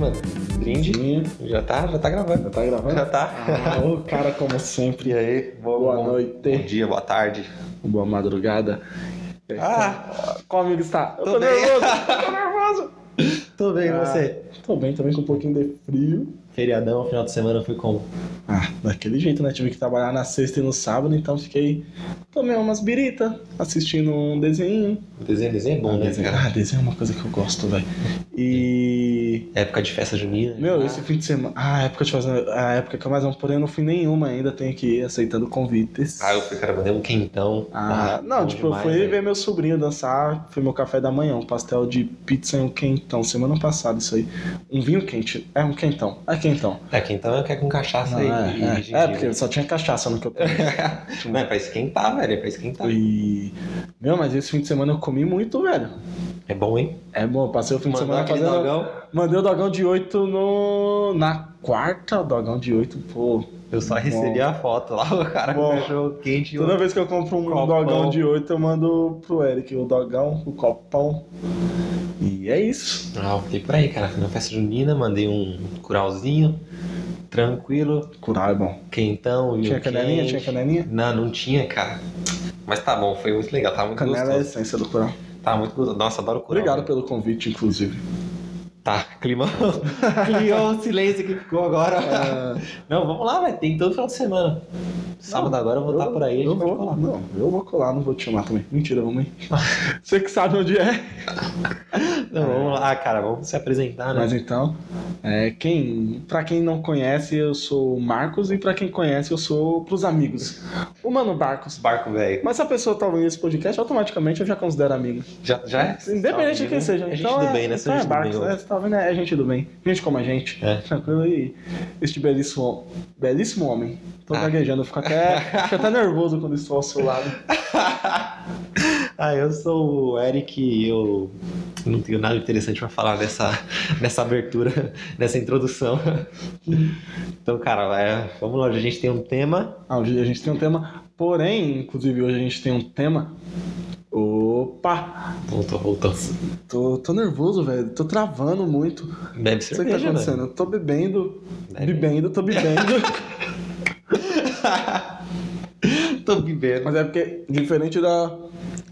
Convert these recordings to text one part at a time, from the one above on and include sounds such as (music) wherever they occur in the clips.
Mano, brinde. Já tá, já tá gravando. Já tá gravando? Já tá. Ah, o cara, como sempre. (laughs) E aí? Boa bom- noite. Bom dia, boa tarde. Boa madrugada. Ah, Qual amigo está? Eu Tô tô nervoso. Tô (laughs) nervoso. tô bem, Ah. você? Tô bem, também com um pouquinho de frio. Feriadão, final de semana foi como? Ah, daquele jeito, né? Tive que trabalhar na sexta e no sábado, então fiquei. Tomei umas birita, assistindo um desenho. Desenho, desenho é bom, né, desenho. cara? Ah, desenho é uma coisa que eu gosto, velho. E. Época de festa junina. Meu, Ah, esse fim de semana. Ah, a época de fazer. A época que eu mais amo, porém eu não fui nenhuma ainda, tenho que ir aceitando convites. Ah, eu fui, cara, mandei um quentão. Ah, não, bom tipo, demais, eu fui velho. ver meu sobrinho dançar, foi meu café da manhã, um pastel de pizza e um quentão, semana passada isso aí. Um vinho quente, é um quentão, é quentão. É, quentão é com cachaça Não, e, é, e é, é, porque só tinha cachaça no que eu. (laughs) Não, é pra esquentar, velho, é pra esquentar. E. Meu, mas esse fim de semana eu comi muito, velho. É bom, hein? É bom, passei o fim de semana fazendo. dogão. Mandei o dogão de 8 no. Na quarta, o dogão de 8, pô. Eu só Bom. recebi a foto lá, (laughs) o cara Bom. cachorro quente e Toda vez que eu compro um Copão. dogão de 8, eu mando pro Eric o dogão, o copão. E é isso. Ah, eu fiquei por aí, cara. Fui na festa junina, mandei um curauzinho, tranquilo, Curar é bom. quentão, Tinha canelinha? quente. Tinha canelinha? Não, não tinha, cara. Mas tá bom, foi muito legal, tá muito Canela é a gostoso. essência do curau. Tá muito gostoso. Nossa, adoro curau. Obrigado pelo convite, inclusive. Tá, clima. (laughs) Criou um silêncio que ficou agora. É, Não, vamos lá, velho. Tem todo final de semana. Sábado Não, agora eu vou estar por aí, a gente eu vou, colar. Não, eu vou colar, não vou te chamar também. Mentira, vamos aí. (laughs) Você que sabe onde é. Não, vamos lá, cara, vamos se apresentar, né? Mas então, é, quem, pra quem não conhece, eu sou o Marcos e pra quem conhece, eu sou pros amigos. O Mano Barcos. Barco velho. Mas se a pessoa tá ouvindo esse podcast, automaticamente eu já considero amigo. Já, já é? Independente de quem seja. É gente então do bem, né? Então é Barcos, bem, é, você tá vendo? É gente do bem. Gente como a gente. É. Tranquilo e este belíssimo, belíssimo homem. Tô Ah. gaguejando, eu fico até, fico até nervoso quando estou ao seu lado. (laughs) ah, eu sou o Eric e eu não tenho nada interessante pra falar nessa, nessa abertura, (laughs) nessa introdução. (laughs) Então, cara, é, vamos lá, hoje a gente tem um tema. Ah, hoje a gente tem um tema, porém, inclusive hoje a gente tem um tema. Opa! Voltou, voltou. Tô, tô nervoso, velho. Tô travando muito. Bebe Não sei o que tá cerveja, acontecendo. velho. Tô bebendo. Bebe. Bebendo, tô bebendo. (laughs) Tô bebendo. Mas é porque, diferente da,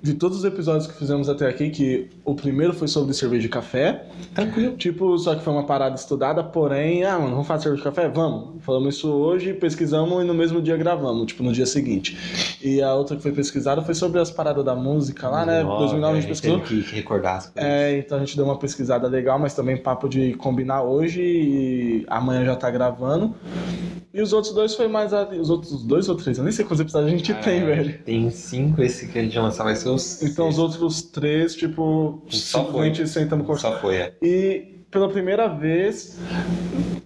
de todos os episódios que fizemos até aqui, que o primeiro foi sobre cerveja e café. Tranquilo. Tipo, só que foi uma parada estudada, porém, ah, mano, vamos fazer cerveja e café? Vamos. Falamos isso hoje, pesquisamos e no mesmo dia gravamos, tipo, no dia seguinte. E a outra que foi pesquisada foi sobre as paradas da música lá, né? 2009 a gente pesquisou. teve que, recordar as coisas. É, então a gente deu uma pesquisada legal, mas também papo de combinar hoje e amanhã já tá gravando. E os outros dois foi mais. A... Os outros dois ou três? Eu nem sei quantos episódios a gente Ah, tem, velho. Tem cinco, esse que a gente lançar vai ser os. Então os outros três, tipo, Só simplesmente sentando com Só foi, é. E pela primeira vez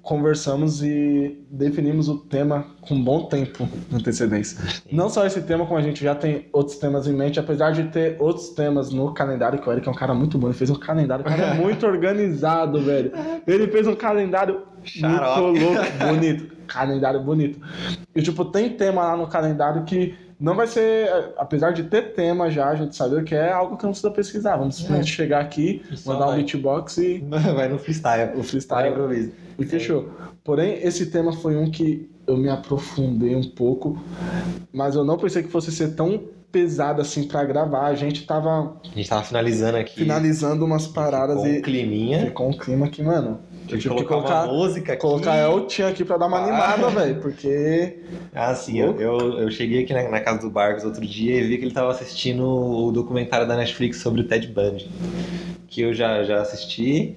conversamos e definimos o tema com bom tempo de antecedência. Não só esse tema, como a gente já tem outros temas em mente, apesar de ter outros temas no calendário, que o Eric é um cara muito bom, ele fez um calendário, o cara é muito (laughs) organizado, velho. Ele fez um calendário Xarope. muito louco, bonito. Calendário bonito. E tipo, tem tema lá no calendário que não vai ser, apesar de ter tema já, a gente sabe que é algo que não precisa pesquisar. Vamos simplesmente chegar aqui, mandar um vai. beatbox e (laughs) Vai no freestyle. o Para freestyle improviso. e fechou. Porém, esse tema foi um que eu me aprofundei um pouco, mas eu não pensei que fosse ser tão pesado assim pra gravar. A gente tava A gente tava finalizando aqui. finalizando umas paradas com um e climinha. ficou um clima que, mano, tive que colocar, colocar, música aqui. colocar El aqui pra dar uma Ah. animada, velho, porque (laughs) Ah, sim. Eu, eu, eu cheguei aqui na, na casa do Barcos outro dia e vi que ele tava assistindo o documentário da Netflix sobre o Ted Bundy. Que eu já, já assisti.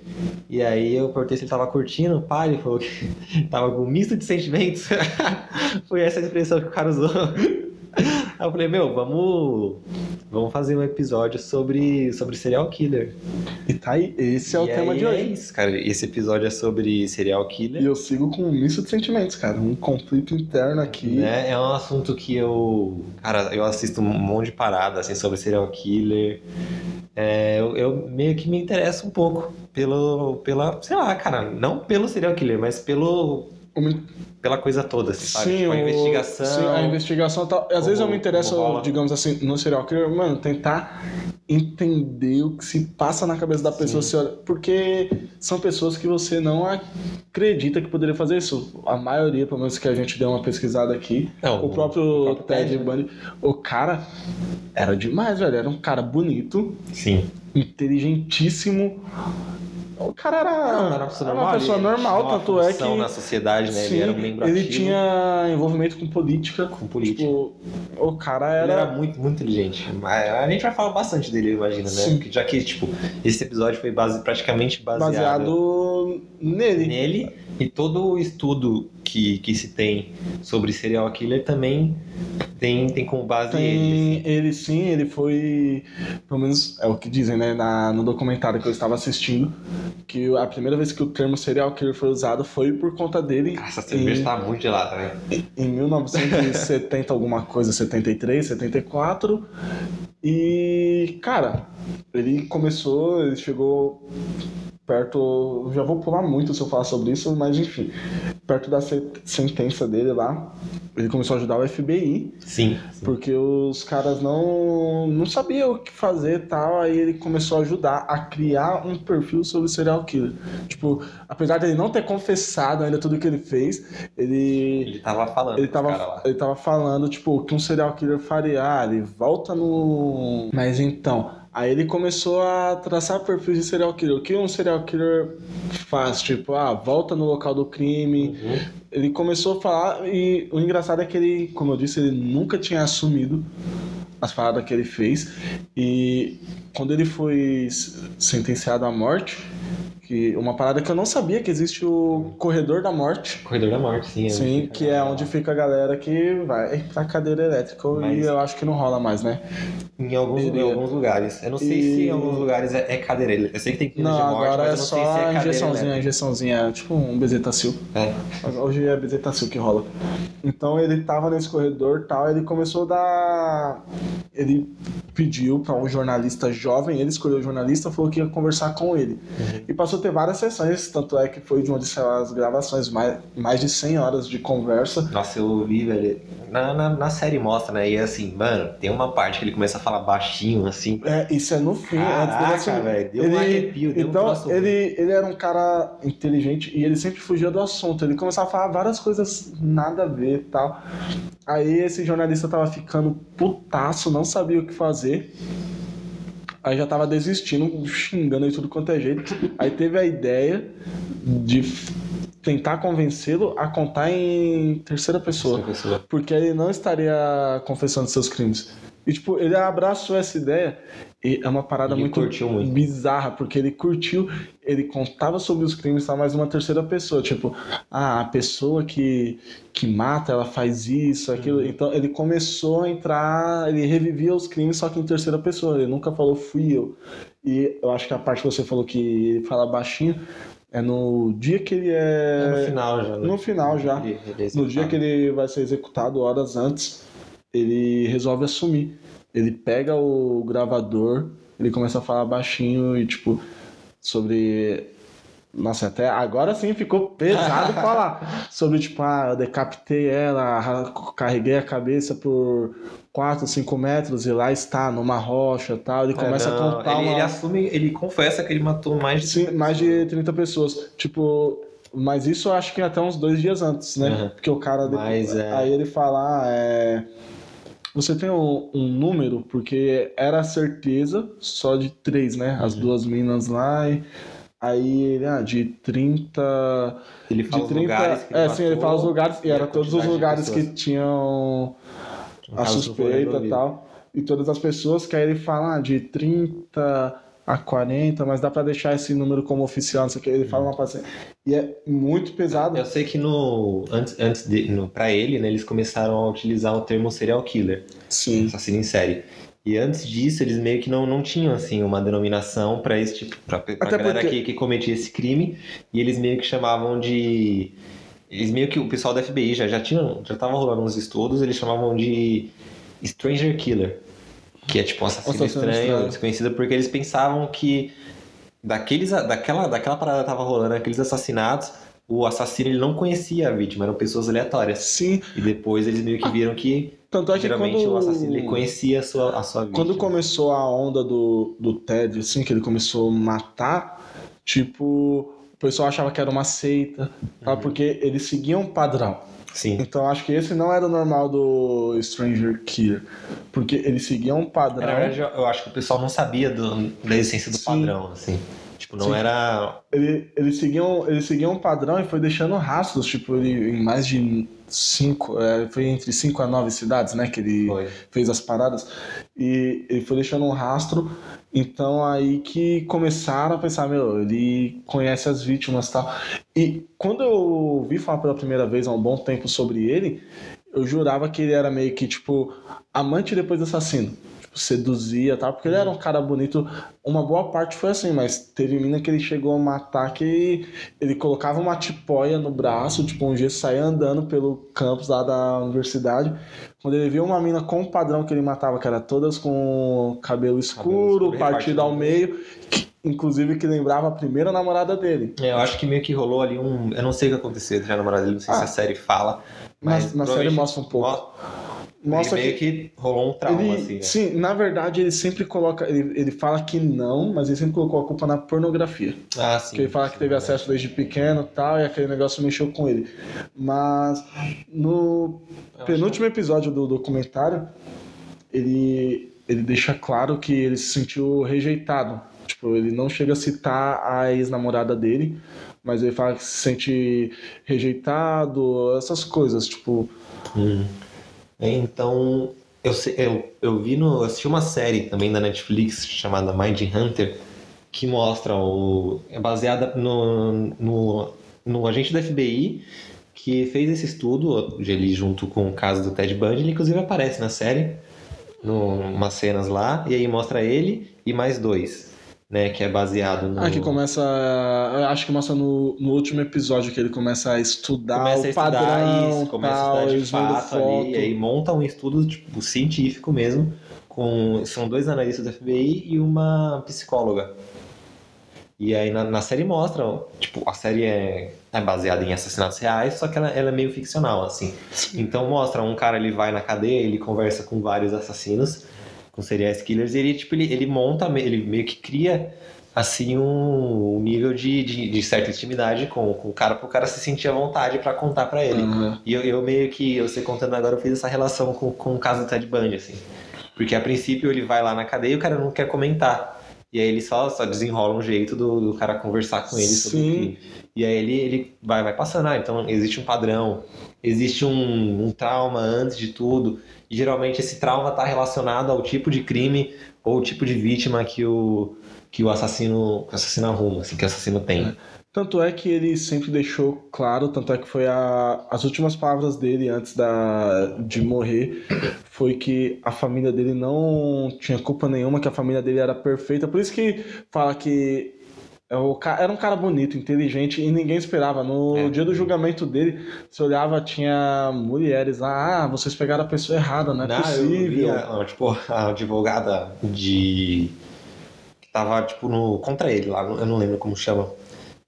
E aí eu perguntei se ele tava curtindo. Pá, ele falou que (laughs) tava com um misto de sentimentos. (laughs) Foi essa a expressão que o cara usou. Aí eu falei, meu, vamos, vamos fazer um episódio sobre, sobre serial killer. e tá aí, esse é o E tema aí de É hoje. isso, cara. Esse episódio é sobre serial killer. E eu sigo com um misto de sentimentos, cara, um conflito interno aqui. Né? É um assunto que eu. Cara, eu assisto um monte de parada assim, sobre serial killer. É, eu, eu meio que me interesso um pouco pelo. pela. Sei lá, cara, não pelo serial killer, mas pelo. Pela coisa toda, assim, sabe? Sim, Tipo, a o- investigação. Sim, a investigação tal. Às vezes eu me interesso, digamos assim, no serial killer, mano, tentar entender o que se passa na cabeça da pessoa, se olha- porque são pessoas que você não acredita que poderia fazer isso. A maioria, pelo menos que a gente deu uma pesquisada aqui, Não, o próprio, o próprio Ted Ted, né? Bundy, o cara era demais, velho. Era um cara bonito, Sim. inteligentíssimo. O cara era, Não, era uma pessoa era normal. uma pessoa ele normal, tanto é que. na sociedade, né? Sim, ele era um membro ele ativo tinha envolvimento com política. com política. Tipo, o cara Ele era. era muito, muito inteligente. Mas A gente vai falar bastante dele, eu imagino, né? Sim. Porque Já que, tipo, esse episódio foi base, praticamente baseado, baseado nele. nele e todo o estudo que, que se tem sobre serial killer também tem, tem como base ele. Tem assim. ele sim, ele foi. Pelo menos é o que dizem, né? Na, no documentário que eu estava assistindo. Que a primeira vez que o termo serial killer foi usado foi por conta dele. Essa cerveja em- tá muito gelada, né? em 1970 alguma coisa, 73, 74. E, cara, ele começou, ele chegou perto, já vou pular muito se eu falar sobre isso, mas enfim, perto da se- sentença dele lá, ele começou a ajudar o FBI, Sim. sim. porque os caras não não sabiam o que fazer e tal, aí ele começou a ajudar a criar um perfil sobre serial killer. Tipo, apesar dele não ter confessado ainda tudo que ele fez, ele Ele tava falando ele tava, ele tava falando, tipo, o que um serial killer faria. Ah, ele volta no. Mas então. Aí ele começou a traçar perfis de serial killer. O que um serial killer faz? Tipo, ah, volta no local do crime. Uhum. Ele começou a falar e o engraçado é que ele, como eu disse, ele nunca tinha assumido as paradas que ele fez. E quando ele foi sentenciado à morte, que uma parada que eu não sabia que existe o corredor da morte. Corredor da Morte, sim. é Sim, que é onde fica a galera que vai pra cadeira elétrica Mas- e eu acho que não rola mais, né? Em alguns, em alguns lugares. Eu não sei E- se em alguns lugares é, é cadeira. Eu sei que tem pena de morte, agora mas é eu não só sei se é injeçãozinha, a elétrica. injeçãozinha, tipo um bezetacil. É. Hoje é bezetacil que rola. Então ele tava nesse corredor e tal, ele começou a dar. Ele pediu pra um jornalista jovem, ele escolheu o jornalista, falou que ia conversar com ele. Uhum. E passou ter várias sessões, tanto é que foi de onde saiu as gravações, mais, mais de 100 horas de conversa. Nossa, eu ouvi, velho. Na, na, na série mostra, né? E assim, mano, tem uma parte que ele começa a falar baixinho, assim. É, isso é no fim, antes dele Caraca, assumir. velho. Deu um arrepio, deu um então, troço ele, ele era um cara inteligente e ele sempre fugia do assunto. Ele começava a falar várias coisas nada a ver e tal. Aí esse jornalista tava ficando putaço, não sabia o que fazer. Aí já tava desistindo, xingando de tudo quanto é jeito. Aí teve a ideia de tentar convencê-lo a contar em terceira pessoa. Pessoa. Porque ele não estaria confessando seus crimes. E, tipo, ele abraçou essa ideia e é uma parada Ele muito, muito. bizarra, porque ele curtiu, ele contava sobre os crimes, tá? Mas uma terceira pessoa, tipo, ah, a pessoa que, que mata, ela faz isso, aquilo. Uhum. Então ele começou a entrar, ele revivia os crimes, só que em terceira pessoa, ele nunca falou fui eu. E eu acho que a parte que você falou que ele fala baixinho é no dia que ele é. É no final já. né? no final já. Ele- ele é No dia que ele vai ser executado, horas antes, ele resolve assumir. Ele pega o gravador, ele começa a falar baixinho e, tipo, sobre. Nossa, até agora sim ficou pesado (laughs) falar. Sobre, tipo, ah, eu decapitei ela, carreguei a cabeça por 4, 5 metros e lá está, numa rocha e tal. Ele É, começa não, a contar ele, uma... ele assume, ele confessa que ele matou mais de Sim, mais de 30 pessoas. Tipo, mas isso eu acho que até uns dois dias antes, né? Uhum. Porque o cara. Mas, é- Aí ele fala, ah, é. Você tem um, um número, porque era certeza só de três, né? As Uhum. duas minas lá e. Aí ele, ah, de 30. Ele fala de os 30. lugares que é, sim, ele fala os lugares, e era todos os lugares que tinham a suspeita e tal. E todas as pessoas, que aí ele fala ah, de 30 a 40, mas dá pra deixar esse número como oficial, não sei o que. Ele fala uma paciência. E é muito pesado. Eu sei que no antes, antes de, no, pra ele, né, eles começaram a utilizar o termo serial killer, Sim. assassino em série. E antes disso, eles meio que não, não tinham assim uma denominação pra esse tipo, Até galera porque- que, que cometia esse crime, e eles meio que chamavam de eles meio que o pessoal da FBI já já tinha, já tava rolando uns estudos, eles chamavam de stranger killer, que é tipo um assassino, Assassino estranho, estranho. desconhecido, porque eles pensavam que daqueles daquela daquela parada que tava rolando, aqueles assassinatos o assassino ele não conhecia a vítima, eram pessoas aleatórias. Sim. E depois eles meio que viram que Tanto é que geralmente quando... o assassino ele conhecia a sua, a sua vítima. Quando começou a onda do, do Ted, assim, que ele começou a matar, tipo, o pessoal achava que era uma seita, tá? Uhum. porque ele seguia um padrão. Sim. Então acho que esse não era o normal do Stranger Killer, porque ele seguia um padrão. Na verdade, eu- acho que o pessoal não sabia do- da essência do Sim. padrão, assim. Tipo, não Sim. era. Ele, ele, seguia um, ele seguia um padrão e foi deixando rastros, tipo, ele, em mais de cinco, é, foi entre cinco a nove cidades, né, que ele Foi. fez as paradas, e ele foi deixando um rastro, então aí que começaram a pensar, meu, ele conhece as vítimas e tal. E quando eu ouvi falar pela primeira vez há um bom tempo sobre ele, eu jurava que ele era meio que, tipo, amante depois assassino. Seduzia tal, porque ele era um cara bonito. Uma boa parte foi assim, mas teve mina que ele chegou a matar que ele colocava uma tipóia no braço, tipo, um gesso saía andando pelo campus lá da universidade. Quando ele viu uma mina com o padrão que ele matava, que era todas com cabelo escuro, escuro, partido ao meio, que- inclusive que lembrava a primeira namorada dele. É, eu acho que meio que rolou ali um. Eu não sei o que aconteceu entre a namorada dele, não sei se Ah. a série fala. Na, Mas na série mostra um pouco. mo- Mostra ele meio que que... rolou um trauma, ele, assim, né? sim, na verdade ele sempre coloca, ele, ele fala que não, mas ele sempre colocou a culpa na pornografia. Ah, sim. que ele fala que sim, teve né? acesso desde pequeno e tal, e aquele negócio mexeu com ele. Mas no Eu penúltimo episódio do documentário, ele, ele deixa claro que ele se sentiu rejeitado. Tipo, ele não chega a citar a ex-namorada dele, mas ele fala que se sente rejeitado, essas coisas, tipo. Hum. É, Então, eu, eu, eu vi no. Eu assisti uma série também da Netflix chamada Mind Hunter, que mostra o. É baseada no, no, no agente da FBI que fez esse estudo, ele junto com o caso do Ted Bundy, ele inclusive aparece na série, numas cenas lá, e aí mostra ele e mais dois, né? Que é baseado no. Ah, que começa. Acho que mostra no, no último episódio que ele começa a estudar começa a estudar padrão, isso, começa tal, a estudar de fato ali, e aí monta um estudo tipo, científico mesmo, com são dois analistas do FBI e uma psicóloga. E aí na, na série mostra, tipo, a série é, é baseada em assassinatos reais, só que ela, ela é meio ficcional, assim. Então mostra, um cara ele vai na cadeia, ele conversa com vários assassinos, com serial killers, ele, tipo, ele, ele monta, ele meio que cria assim um, um nível de, de, de certa intimidade com, com o cara, pro cara se sentir à vontade pra contar pra ele. Aham. E eu, eu meio que, eu sei contando agora, eu fiz essa relação com, com o caso do Ted Bundy, assim. Porque a princípio ele vai lá na cadeia e o cara não quer comentar. E aí ele só, só desenrola um jeito do, do cara conversar com ele sobre o crime. E aí ele, ele vai, vai passando, ah, então existe um padrão, existe um, um trauma antes de tudo. E geralmente esse trauma está relacionado ao tipo de crime ou tipo de vítima que o, que o assassino, que o assassino arruma, assim, que o assassino tem. Tanto é que ele sempre deixou claro, tanto é que foi a, as últimas palavras dele antes da, de morrer, foi que a família dele não tinha culpa nenhuma, que a família dele era perfeita. Por isso que fala que é era um cara bonito, inteligente e ninguém esperava. No É. dia do julgamento dele, você olhava, tinha mulheres lá, ah, vocês pegaram a pessoa errada, não é Não, eu possível. vi a, a, tipo, a advogada de. que tava, tipo, no. contra ele lá, eu não lembro como chama.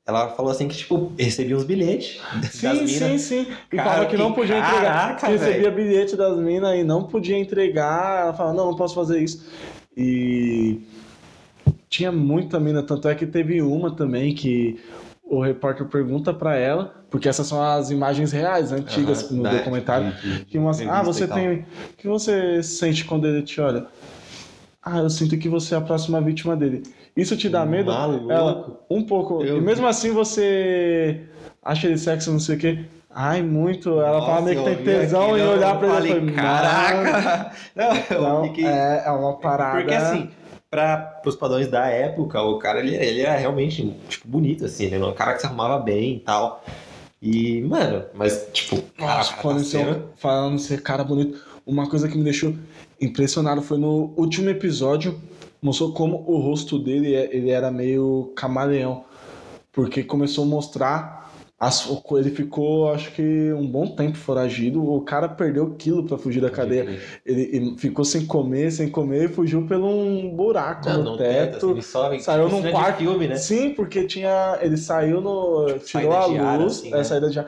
Ela falou assim que, tipo, recebia uns bilhetes das Sim, sim, sim. E Cara, falava que não que podia entregar. caraca, Que recebia velho. bilhete das minas e não podia entregar. Ela falava, não, não posso fazer isso. E tinha muita mina, tanto é que teve uma também que o repórter pergunta pra ela, porque essas são as imagens reais, antigas Aham, no da- documentário, que mostra, ah, você tem. O que você sente quando ele te olha? Ah, eu sinto que você é a próxima vítima dele. Isso te dá medo? Maluco. Ela, um pouco. Eu e mesmo assim você acha ele sexy, não sei o quê. Ai, muito. Ela Nossa, fala meio que tem tesão em eu olhar pra ele. falei, caraca! (laughs) Não, eu Não, fiquei... é, é uma parada. Porque assim, para os padrões da época, o cara ele, ele era realmente tipo, bonito, assim, né? Um cara que se arrumava bem e tal. E, mano, mas tipo, Nossa, cara falando, ser, falando ser cara bonito, uma coisa que me deixou impressionado foi no último episódio, mostrou como o rosto dele é- ele era meio camaleão. Porque começou a mostrar as- ele ficou, acho que, um bom tempo foragido. O cara perdeu quilo pra fugir da cadeia. Ele, ele ficou sem comer, sem comer e fugiu por um buraco Não, no não teto, sobe, saiu tipo, num quarto. filme, né? Sim, porque tinha. Ele saiu no. Tirou a luz, assim, é, né? saída de.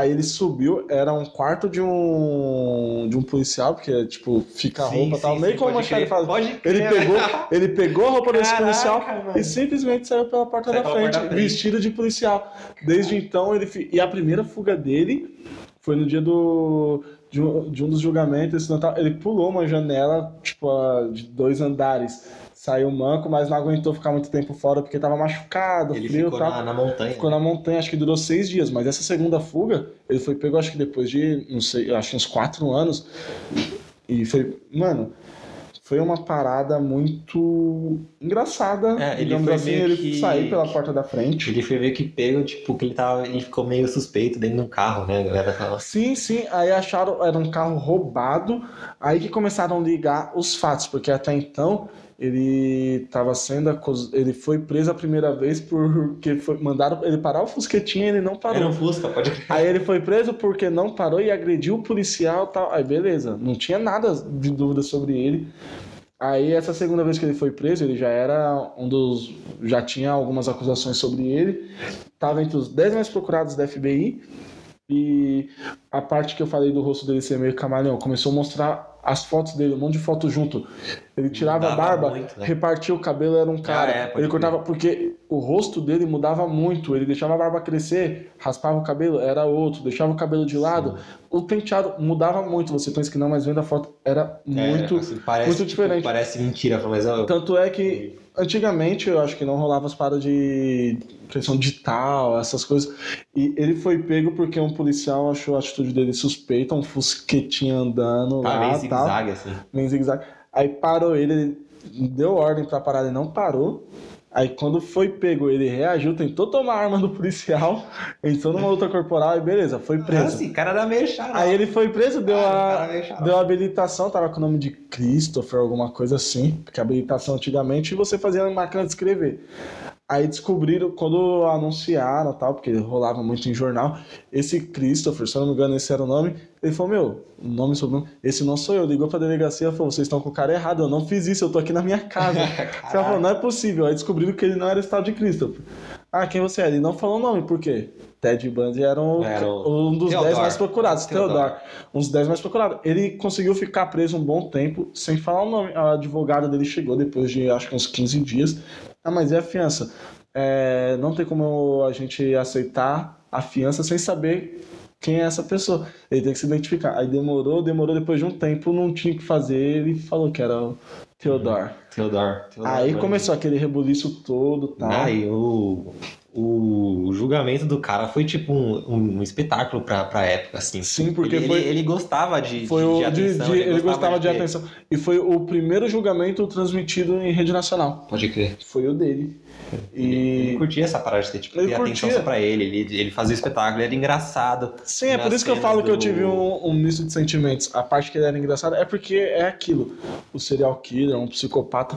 Aí ele subiu, era um quarto de um. de um policial, porque, tipo, fica a Sim, roupa e tal. sim, Meio sim, como a crer, faz. Pode Ele crer, pegou, né? ele pegou a roupa desse Caraca, policial mano. e simplesmente saiu pela porta Saiu da frente, porta vestido de policial. Desde então, ele. E a primeira fuga dele foi no dia do. De um, de um dos julgamentos, ele pulou uma janela, tipo, de dois andares. Saiu manco, mas não aguentou ficar muito tempo fora porque tava machucado, Ele frio ficou tal. na, na montanha. Ficou na montanha, acho que durou seis dias, mas essa segunda fuga, ele foi pego, acho que depois de, não sei, acho que uns quatro anos. E foi, mano, foi uma parada muito engraçada. É, ele foi assim, ele que- saiu pela porta da frente. Ele foi meio que pego, tipo, que ele tava. Ele ficou meio suspeito dentro de um carro, né? A galera fala. Sim, sim, aí acharam, era um carro roubado, aí que começaram a ligar os fatos, porque até então ele estava sendo acus... ele foi preso a primeira vez porque foi... mandaram ele parar o fusquetinha e ele não parou. Era um Fusca, pode crer. Aí ele foi preso porque não parou e agrediu o policial e tal. Aí beleza, não tinha nada de dúvida sobre ele. Aí essa segunda vez que ele foi preso, ele já era um dos. já tinha algumas acusações sobre ele. Tava entre os 10 mais procurados da FBI. E a parte que eu falei do rosto dele ser meio camaleão, começou a mostrar as fotos dele, um monte de fotos junto. Ele tirava a Mudava barba, muito, né? repartia o cabelo, era um cara. é, pode ele cortava, porque o rosto dele mudava muito. Ele deixava a barba crescer, raspava o cabelo, era outro, deixava o cabelo de lado. O penteado mudava muito. Você pensa que não, mas vendo a foto, era muito. É, assim, parece, muito tipo, diferente. parece mentira, mas eu, Tanto é que antigamente eu acho que não rolava as paradas de pressão digital, essas coisas. E ele foi pego porque um policial achou a atitude dele suspeita, um fusquetinha andando tá lá meio zigue-zague, assim. meio zigue-zague. Aí parou ele, ele deu ordem pra parar, ele não parou. Aí quando foi pego, ele reagiu, tentou tomar a arma do policial, (laughs) entrou numa luta corporal e beleza, foi preso. Nossa, esse cara era meio. Aí ele foi preso, deu Ah, a, deu a habilitação, tava com o nome de Christopher, alguma coisa assim, porque a habilitação antigamente você fazia na máquina de escrever. Aí descobriram, quando anunciaram tal, porque rolava muito em jornal, esse Christopher, se eu não me engano, esse era o nome, ele falou, meu, o nome e sobrenome, esse não sou eu, ligou pra delegacia e falou, vocês estão com o cara errado, eu não fiz isso, eu tô aqui na minha casa. (laughs) Você falou, não é possível. Aí descobriram que ele não era esse tal de Christopher. Ah, quem você é? Ele não falou o nome, por quê? Ted Bundy era um, Era um dos Theodore. 10 mais procurados, Theodore. Theodore. Um dos 10 mais procurados. Ele conseguiu ficar preso um bom tempo sem falar o nome. A advogada dele chegou depois de acho que uns 15 dias. Ah, mas e a fiança? É, não tem como a gente aceitar a fiança sem saber quem é essa pessoa. Ele tem que se identificar. Aí demorou, demorou, depois de um tempo, não tinha o que fazer, ele falou que era o Theodore. Theodore. Theodore Aí começou aquele rebuliço todo tal. Aí o, o julgamento do cara foi tipo um, um espetáculo pra, pra época, assim. Sim, porque ele, foi- ele, ele gostava de, Foi o, de de- atenção. de- ele gostava de atenção. E foi o primeiro julgamento transmitido em rede nacional. Pode crer. Foi o dele. Ele E. curtia essa parada de ter, tipo, Ele atenção só pra ele. ele. Ele fazia o espetáculo, ele era engraçado. Sim, é por isso que eu falo que eu do- tive um, um misto de sentimentos. A parte que ele era engraçado é porque é aquilo. O serial killer, um psicopata.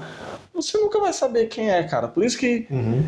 Você nunca vai saber quem é, cara. Por isso que Uhum.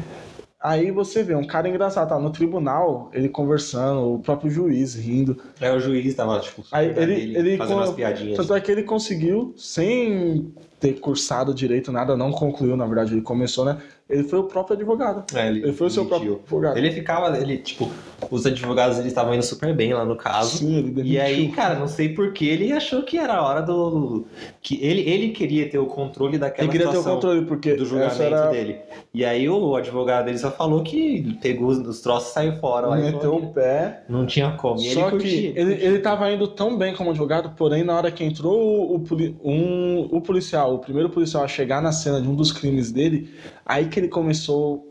Aí você vê um cara engraçado, tá no tribunal, ele conversando, o próprio juiz rindo. Aí o juiz tava, tipo, Aí ele- dele, ele fazendo com- umas piadinhas. Tanto é que ele conseguiu, sem ter cursado direito, nada, não concluiu, na verdade, ele começou, né? Ele foi o próprio advogado. É, Ele foi o seu próprio demitiu. advogado. Ele ficava, ele, tipo, os advogados eles estavam indo super bem lá no caso. Sim, ele demitiu. E aí, cara, não sei por que ele achou que era a hora do. que ele, ele queria ter o controle daquela ele queria ter o controle, porque do julgamento era... dele. E aí o advogado dele só falou que pegou os, os troços e saiu fora. lá meteu o pé. Não tinha como. E Só ele curtia. que ele, ele tava indo tão bem como advogado, porém, na hora que entrou o, o um, o policial, o primeiro policial a chegar na cena de um dos crimes dele, aí que ele começou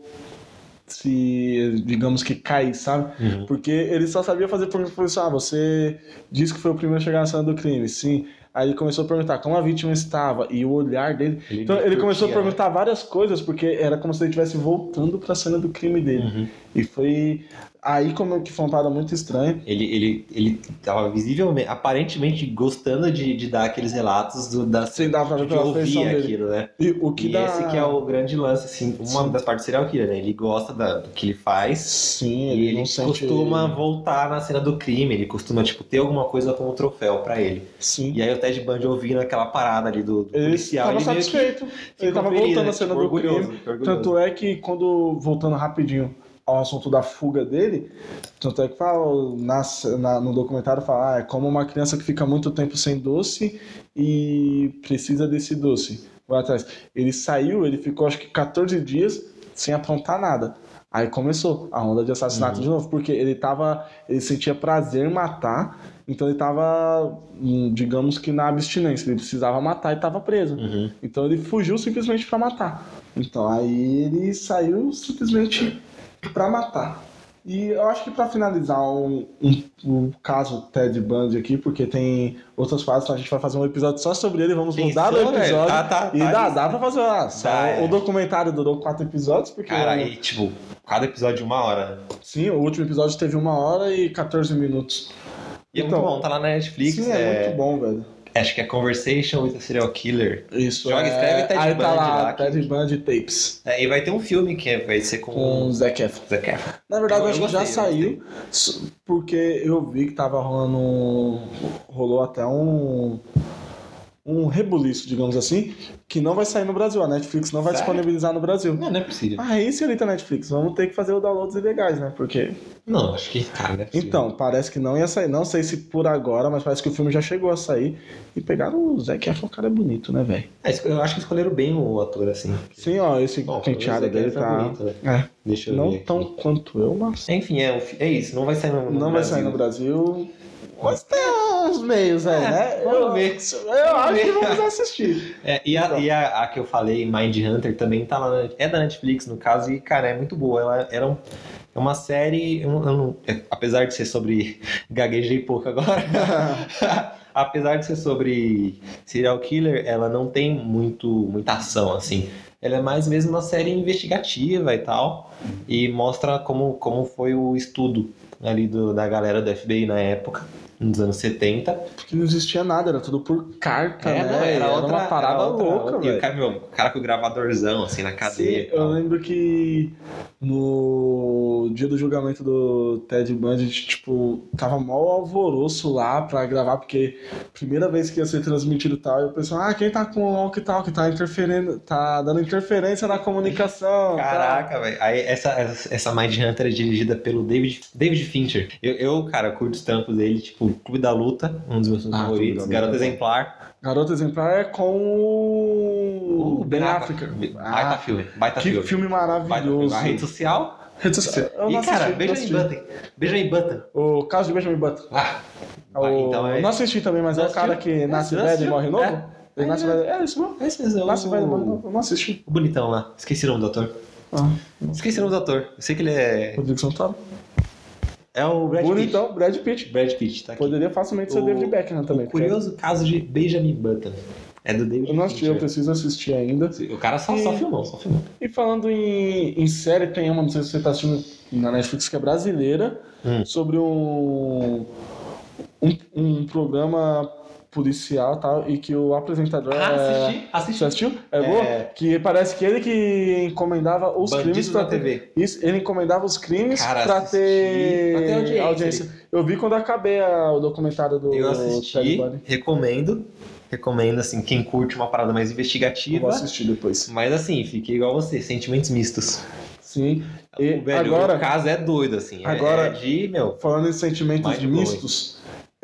se, digamos que cair, sabe? Uhum. Porque ele só sabia fazer pergunta pro policial, ah, você disse que foi o primeiro a chegar na cena do crime, sim. Aí ele começou a perguntar como a vítima estava e o olhar dele. Ele Então ele começou a curtia, né? perguntar várias coisas, porque era como se ele estivesse voltando pra cena do crime dele. Uhum. E foi aí como que foi uma parada muito estranha. Ele, ele, ele tava visivelmente, aparentemente gostando de, de dar aqueles relatos do, da, Sim, ver de pela ouvir aquilo, né? E o que e dá... esse que é o grande lance, assim, uma Sim. das partes do serial killer, né? Ele gosta da- do que ele faz Sim, ele, ele não sente... costuma voltar na cena do crime, ele costuma, tipo, ter alguma coisa como troféu pra ele. Sim. E aí o Ted Bundy ouvindo aquela parada ali do, do Ele policial, tava ele meio que satisfeito. Ele tava voltando né? à cena Tipo, do crime. Tanto é que quando, voltando rapidinho ao assunto da fuga dele, tanto é que fala, na, na- no documentário fala, ah, é como uma criança que fica muito tempo sem doce e precisa desse doce. Vai atrás. Ele saiu, ele ficou acho que 14 dias sem aprontar nada. Aí começou a onda de assassinato Uhum. de novo, porque ele tava. Ele sentia prazer em matar, então ele tava, hum, digamos que na abstinência, ele precisava matar e tava preso. Uhum. Então ele fugiu simplesmente pra matar. Então aí ele saiu simplesmente pra matar. E eu acho que pra finalizar um, um- o caso Ted Bundy aqui, porque tem outras partes, então a gente vai fazer um episódio só sobre ele, vamos mudar o Pensou, episódio. Tá, tá, e tá dá, isso. dá pra fazer. Ah, só Dá, é. o documentário durou quatro episódios, porque. Cara, aí, tipo, cada episódio de uma hora? Sim, o último episódio teve uma hora e 14 minutos. E é Então, muito bom, tá lá na Netflix. Sim, é, muito bom, velho. Acho que é Conversation with a Serial Killer. Isso. Joga, é... escreve Ted Aí tá Bundy lá, lá, Ted Bundy Tapes. É, e vai ter um filme que vai ser com, Com o Zac Efron. Zac Efron. Na verdade, Eu- acho eu que já gostei, saiu, porque eu vi que tava rolando. um- rolou até um. Um rebuliço, digamos assim, que não vai sair no Brasil. A Netflix não vai Sério? disponibilizar no Brasil. Não, não é possível. Ah, e se ele tá Netflix? Vamos ter que fazer os downloads ilegais, né? Porque. Não, acho que, cara, é possível. Então, parece que não ia sair. Não sei se por agora, mas parece que o filme já chegou a sair. E pegaram o Zac Efron, o cara é bonito, né, velho? É, eu acho que escolheram bem o ator, assim. Sim, ó, esse Bom, penteado o dele é tá. bonito, né? É, Deixa eu não aqui. tão quanto eu, mas. Enfim, é, é isso, não vai sair no, no Não vai sair no Brasil. Mas tem uns meios aí, É, né? vamos eu, ver. Eu acho que vamos assistir. (laughs) É, e a, e a, a que eu falei, Mind Hunter, também tá lá. na- é da Netflix, no caso, e, cara, é muito boa. Ela era um- é uma série. eu não- eu não- é, apesar de ser sobre. (laughs) Gaguejei pouco agora. (laughs) apesar de ser sobre serial killer, ela não tem muito, muita ação, assim. Ela é mais mesmo uma série investigativa e tal. E mostra como, como foi o estudo ali do- da galera do FBI na época, nos anos 70. Porque não existia nada, era tudo por carta, É, né? não, era, outra, uma parada era outra- louca, E o cara, meu, o cara com o gravadorzão, assim, na cadeia. Sim, e eu lembro que no dia do julgamento do Ted Bundy, tipo, tava mal alvoroço lá pra gravar, porque primeira vez que ia ser transmitido e tal, eu pensei, ah, quem tá com o walk tal, que tá interferindo, tá dando interferência na comunicação. Caraca, velho. Aí essa, essa, essa Mind Hunter é dirigida pelo David, David Fincher. Eu, eu, cara, curto os tampos dele, tipo, Clube da Luta, um dos meus Ah, favoritos, Clube Garota é. Exemplar. Garota Exemplar é com o Ben Affleck. Baita Ah, filme, baita que filme. filme Baita maravilhoso. A rede social. Rede social. Eu e, cara, Benjamin. Button. Benjamin Button. O caso de Benjamin Button. Ah, O... então é... Não assisti também, mas é Não o cara que nasce Não velho e morre novo? É. Ele nasce É. velho. É isso mesmo. É esse mesmo, é Nasce velho e morre novo. Eu não assisti. O bonitão lá. Esqueci o nome do ator. Ah, Esqueci o nome do ator. Eu sei que ele é... Rodrigo Santoro. É o Brad Pitt. Bonitão, Brad Pitt. Brad Pitt, tá aqui. Poderia facilmente ser O- David Beckham também. O curioso caso de Benjamin Button. É do David Eu não assisti, eu preciso assistir ainda. O cara só, só E- filmou, só filmou. E falando em, em série, tem uma, não sei se você tá assistindo na Netflix, que é brasileira, Hum. sobre um, um, um programa policial e tal, e que o apresentador é... assisti, assisti. Você assistiu? É, É. boa? Que parece que ele que encomendava os crimes Bandido pra na ter... TV. Isso, ele encomendava os crimes Cara, pra assisti. ter... Pra ter audiência. Eu vi quando acabei a- o documentário do Eu assisti, recomendo. Recomendo, assim, quem curte uma parada mais Eu investigativa. vou assistir depois. Mas assim, fiquei igual você, sentimentos mistos. Sim. E o velho, agora- o caso é doido, assim. é- Agora- é de, meu. Falando em sentimentos mistos,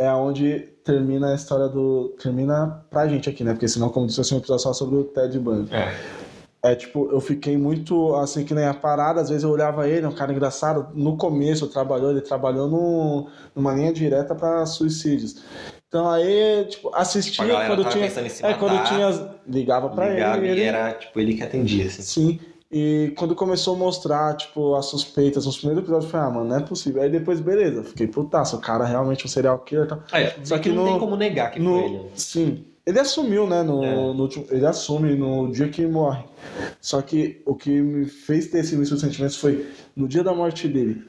é onde termina a história do. Termina pra gente aqui, né? Porque senão, como disse, ser um episódio só sobre o Ted Bundy. É. É tipo, eu fiquei muito assim que nem a parada, às vezes eu olhava ele, é um cara engraçado. No começo trabalhou, ele trabalhou no, numa linha direta pra suicídios. Então aí, tipo, assistia galera quando tinha. pensando em se É, quando matar, tinha. Ligava pra ligava ele. e ele era, tipo, ele que atendia, assim. Sim. E quando começou a mostrar, tipo, as suspeitas nos primeiros episódios, eu falei, ah, mano, não é possível. Aí depois, beleza, fiquei putaço, o cara realmente é um serial killer e tal. É, Só que que não no- tem como negar que No- foi ele. Sim. Ele assumiu, né? No, É. no último, ele assume no dia que morre. Só que o que me fez ter esse início de sentimentos foi no dia da morte dele.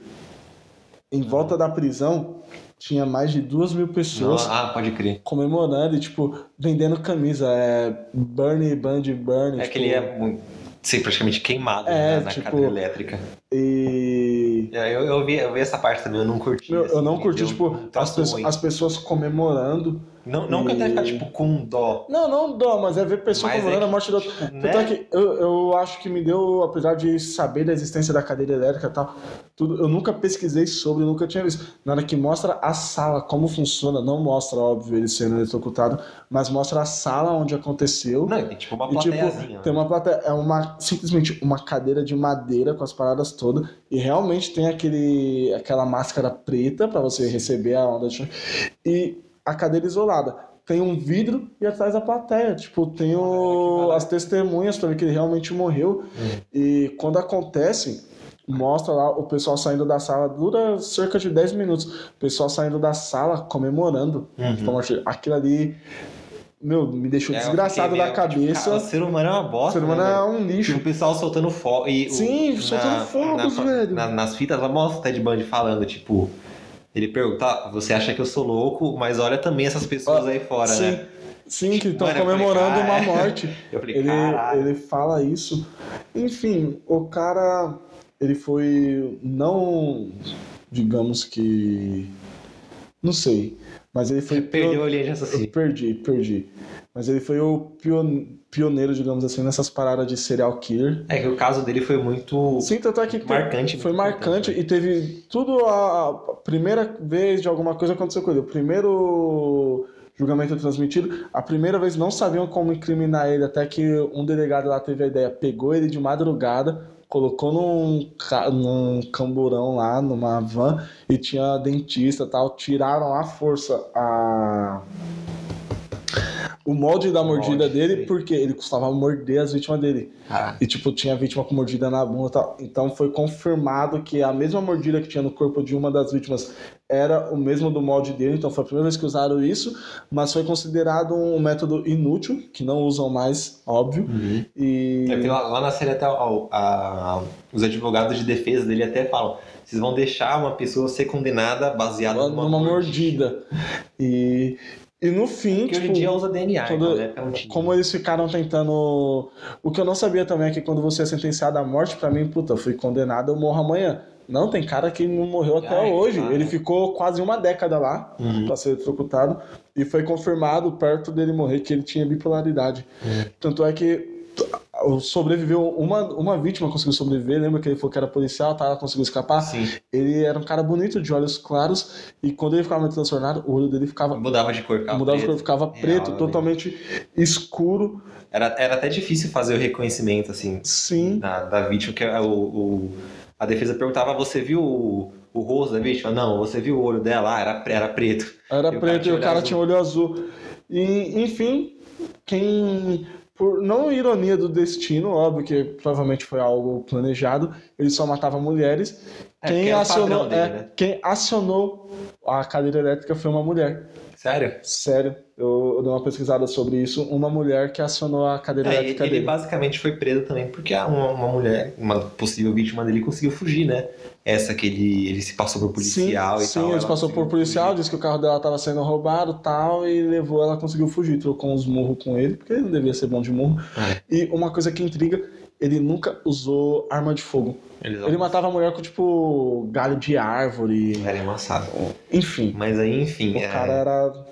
Em volta da prisão, tinha mais de duas mil pessoas Ah, pode crer. comemorando e, tipo, vendendo camisa. É Bernie, Band, Bernie. É tipo, que ele é muito, sei, praticamente queimado É, né, na tipo, cadeira elétrica. E. Eu, eu, vi, eu vi essa parte também, eu não curti. Meu, assim, eu não curti, tipo, as, as pessoas comemorando. Não, não que eu tenha ficado, tipo, com dó. Não, não dó, mas é ver pessoas Mas é comemorando a que, morte do outro. tipo, Tanto né? é que eu, eu acho que me deu, apesar de saber da existência da cadeira elétrica e tal, tudo, eu nunca pesquisei sobre, nunca tinha visto. Na hora que mostra a sala, como funciona, não mostra, óbvio, ele sendo eletrocutado, mas mostra a sala onde aconteceu. Não, tem tipo uma E tipo, tem né? uma plateia, é uma simplesmente uma cadeira de madeira com as paradas todas e realmente tem aquele aquela máscara preta pra você receber a onda de e a cadeira isolada. Tem um vidro e atrás a plateia, tipo, tem o, as testemunhas pra ver que ele realmente morreu. Hum. E quando acontece, mostra lá o pessoal saindo da sala, dura cerca de 10 minutos. O pessoal saindo da sala comemorando. Uhum. Tipo, aquilo ali, meu, me deixou É, desgraçado da meio, cabeça. Tipo, cara, o ser humano é uma O bosta. ser humano né, é um lixo. Tipo, o pessoal soltando fogo. E o- Sim, soltando fogos, na- velho. na- nas fitas, ela mostra o Ted Bundy falando, tipo. Ele pergunta, "Ah, você acha que eu sou louco, mas olha também essas pessoas aí fora, sim, né? sim, que estão falei, comemorando cara, uma morte. (laughs) Eu falei, Ele, ele fala isso. Enfim, o cara, ele foi não, digamos que, não sei, mas ele foi Perdeu a Eu raciocínio. perdi, perdi. Mas ele foi o pion- pioneiro, digamos assim, nessas paradas de serial killer. É que o caso dele foi muito. Sim, tanto é que marcante, foi marcante e teve tudo a, a primeira vez de alguma coisa aconteceu com ele. O primeiro julgamento transmitido, a primeira vez não sabiam como incriminar ele, até que um delegado lá teve a ideia, pegou ele de madrugada, colocou num, num camburão lá, numa van, e tinha dentista e tal, tiraram à força a o molde da mordida molde, dele, sei. porque ele costumava morder as vítimas dele. Caralho. E, tipo, tinha vítima com mordida na bunda e tal. Então foi confirmado que a mesma mordida que tinha no corpo de uma das vítimas era o mesmo do molde dele. Então foi a primeira vez que usaram isso, mas foi considerado um método inútil, que não usam mais, óbvio. Uhum. E. É, lá, lá na série até ó, a- os advogados de defesa dele até falam: vocês vão deixar uma pessoa ser condenada baseada numa, numa mordida. E. E no fim, Porque tipo, hoje em dia usa DNA, não tinha. como eles ficaram tentando. O que eu não sabia também é que quando você é sentenciado à morte, pra mim, puta, eu fui condenado, eu morro amanhã. Não, tem cara que não morreu até é, hoje. claro. Ele ficou quase uma década lá Uhum. pra ser eletrocutado e foi confirmado perto dele morrer que ele tinha bipolaridade. Uhum. Tanto é que sobreviveu uma, uma vítima conseguiu sobreviver, lembra que ele falou que era policial, tá? Ela conseguiu escapar. Sim, Ele era um cara bonito, de olhos claros, e quando ele ficava muito transtornado, o olho dele ficava mudava de cor, ficava mudava de preto. cor, ficava Real, preto, totalmente escuro. Era, era até difícil fazer o reconhecimento, assim, Sim. da, da vítima, que o, o- a defesa perguntava, você viu o, o rosto da vítima? Não, você viu o olho dela? Ah, era, era preto. Era E o cara preto e tinha o cara azul. tinha olho azul. E, enfim, quem. Por não ironia do destino, óbvio que provavelmente foi algo planejado, ele só matava mulheres. É, quem, acionou, dele, é, né? quem acionou a cadeira elétrica foi uma mulher. Sério? Sério, eu, eu dei uma pesquisada sobre isso. Uma mulher que acionou a cadeira É, ele, elétrica ele dele. basicamente foi preso também porque uma, uma mulher, uma possível vítima dele, conseguiu fugir, né? Essa que ele, ele se passou por policial sim, e sim, tal. ele ela passou por policial, fugir. disse que o carro dela estava sendo roubado tal, e levou, ela conseguiu fugir, trocou uns murros com ele, porque ele não devia ser bom de murro. É. E uma coisa que intriga, ele nunca usou arma de fogo. Eles Ele matava a mulher com, tipo, galho de árvore, Era embaçado. enfim. Mas aí, enfim. O é... cara era...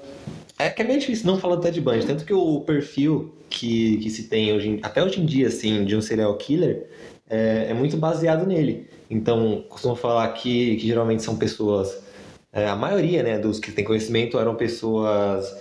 É que é meio difícil não falar do Ted Bundy, tanto que o perfil que, que se tem hoje, até hoje em dia, assim, de um serial killer, é, é muito baseado nele. Então, costumo falar que, que geralmente são pessoas, é, a maioria, né, dos que têm conhecimento eram pessoas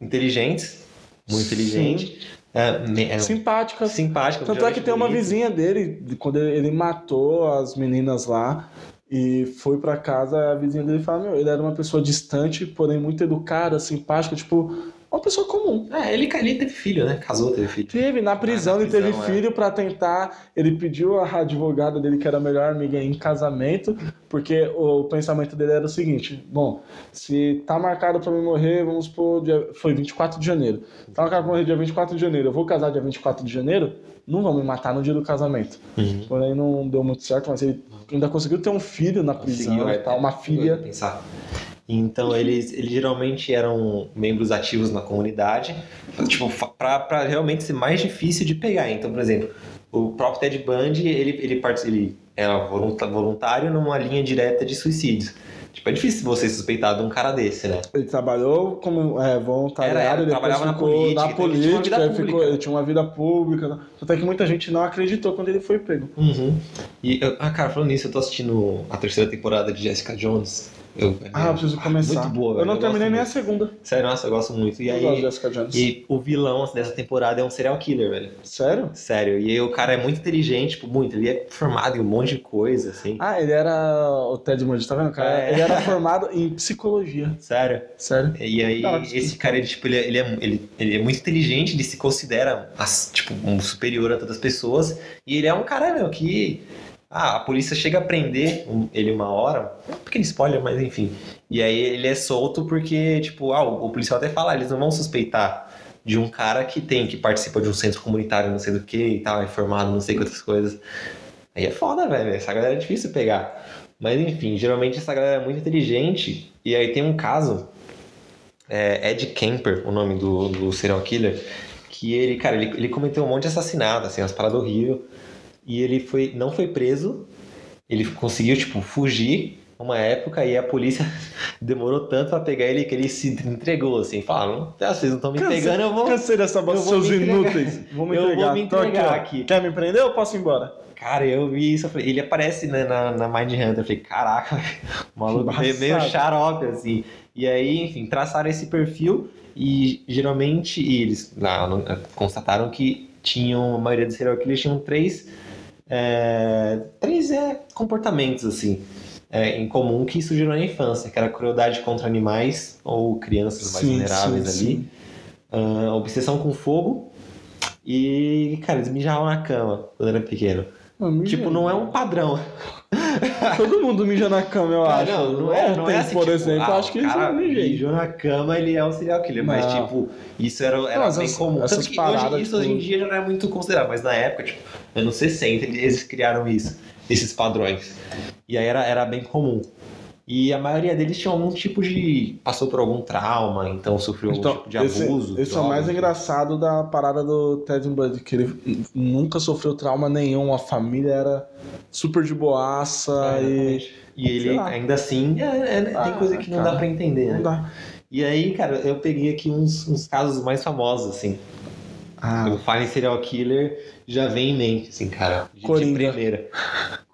inteligentes, muito inteligentes, é, é, simpática. simpáticas. Tanto é que tem uma vizinha dele, de quando ele ele matou as meninas lá e foi pra casa, a vizinha dele fala, meu, ele era uma pessoa distante, porém muito educada, simpática, tipo, uma pessoa comum. É, ele, ele teve filho, né? Casou, teve filho. Teve, na prisão Ah, ele teve prisão, é. filho pra tentar. Ele pediu a advogada dele, que era a melhor amiga, em casamento, porque o pensamento dele era o seguinte: bom, se tá marcado pra mim morrer, vamos supor, dia, foi 24 de janeiro. Tá marcado pra morrer dia 24 de janeiro, eu vou casar dia 24 de janeiro, não vão me matar no dia do casamento. Uhum. Porém, não deu muito certo, mas ele ainda conseguiu ter um filho na prisão Conseguiu, e é, tal, uma é, filha. Pensar. Então eles, eles geralmente eram membros ativos na comunidade, tipo, pra realmente ser mais difícil de pegar. Então, por exemplo, o próprio Ted Bundy, ele, ele, ele era voluntário numa linha direta de suicídios. Tipo, é difícil você suspeitar de um cara desse, né? Ele trabalhou como é, voluntariado, Era, depois trabalhava na política, na então ele tinha política, ele, ficou- ele tinha uma vida pública. Até que muita gente não acreditou quando ele foi pego. Uhum. E, eu- ah, cara, falando nisso, eu tô assistindo a terceira temporada de Jessica Jones. Eu, Ah, eu preciso começar. Muito boa, Eu não eu terminei nem a segunda. Sério, nossa, eu gosto muito. E eu gosto de aí, Jessica Jones. e o vilão assim, dessa temporada é um serial killer, velho. Sério? Sério. E aí o cara é muito inteligente, tipo, muito. Ele é formado em um monte de coisa, assim. Ah, ele era o Ted Bundy, tá vendo, cara? É. Ele era formado em psicologia. Sério. Sério. E aí, esse cara, ele, tipo, ele, é- ele, é, ele, ele é muito inteligente, ele se considera, tipo, um superior a todas as pessoas. E ele é um cara, meu, que... Ah, a polícia chega a prender ele uma hora, um pequeno spoiler, mas enfim. E aí ele é solto porque, tipo, ah, o, o policial até fala, eles não vão suspeitar de um cara que tem, que participa de um centro comunitário, não sei do que e tal, é formado, não sei quantas coisas. Aí é foda, velho. Essa galera é difícil pegar. Mas enfim, geralmente essa galera é muito inteligente. E aí tem um caso, é Ed Kemper, o nome do, do serial killer, que ele, cara, ele, ele cometeu um monte de assassinato, assim, umas paradas horríveis. E ele foi, não foi preso, ele conseguiu, tipo, fugir uma época e a polícia (laughs) demorou tanto pra pegar ele que ele se entregou, assim, falando, ah, vocês não estão me Cansei- pegando, eu vou... Cansei dessa voz, eu vou seus me entregar. inúteis. Vou me Eu vou entregar. me Tô entregar ó. aqui. Quer me prender ou posso ir embora? Cara, eu vi isso, eu falei, ele aparece né, na, na Mind Hunter, eu falei, caraca, o maluco meio, meio xarope, assim. E aí, enfim, traçaram esse perfil e geralmente eles lá, no- constataram que tinham, a maioria dos serial killers tinham três, é, três é, comportamentos, assim, é, em comum que surgiram na infância, que era crueldade contra animais ou crianças mais vulneráveis ali, ah, obsessão com fogo e, cara, eles mijavam na cama quando era pequeno. Mija. Tipo, não é um padrão. (laughs) Todo mundo mija na cama, eu acho. não, não é, não Ontem, é assim, por tipo, exemplo, ah, acho que isso eu mijei. mijou na cama, ele é um serial killer. Mas, Não. tipo, isso era, era Não, bem essas- comum. essas Tanto que paradas, hoje, isso hoje em tipo- dia já não é muito considerado. Mas na época, tipo, anos 60, eles criaram isso. Esses padrões. E aí era, era bem comum. E a maioria deles tinha algum tipo de... Passou por algum trauma, então sofreu algum Então, tipo de esse, abuso. esse é o mais engraçado da parada do Ted Bundy, que ele nunca sofreu trauma nenhum, a família era super de boaça É, e. E ele, ainda assim, é- é- tem Ah, coisa que não cara, dá pra entender, né? não dá. E aí, cara, eu peguei aqui uns, uns casos mais famosos, assim. Ah, O Fine Serial Killer já vem em mente, assim, cara. De, de primeira.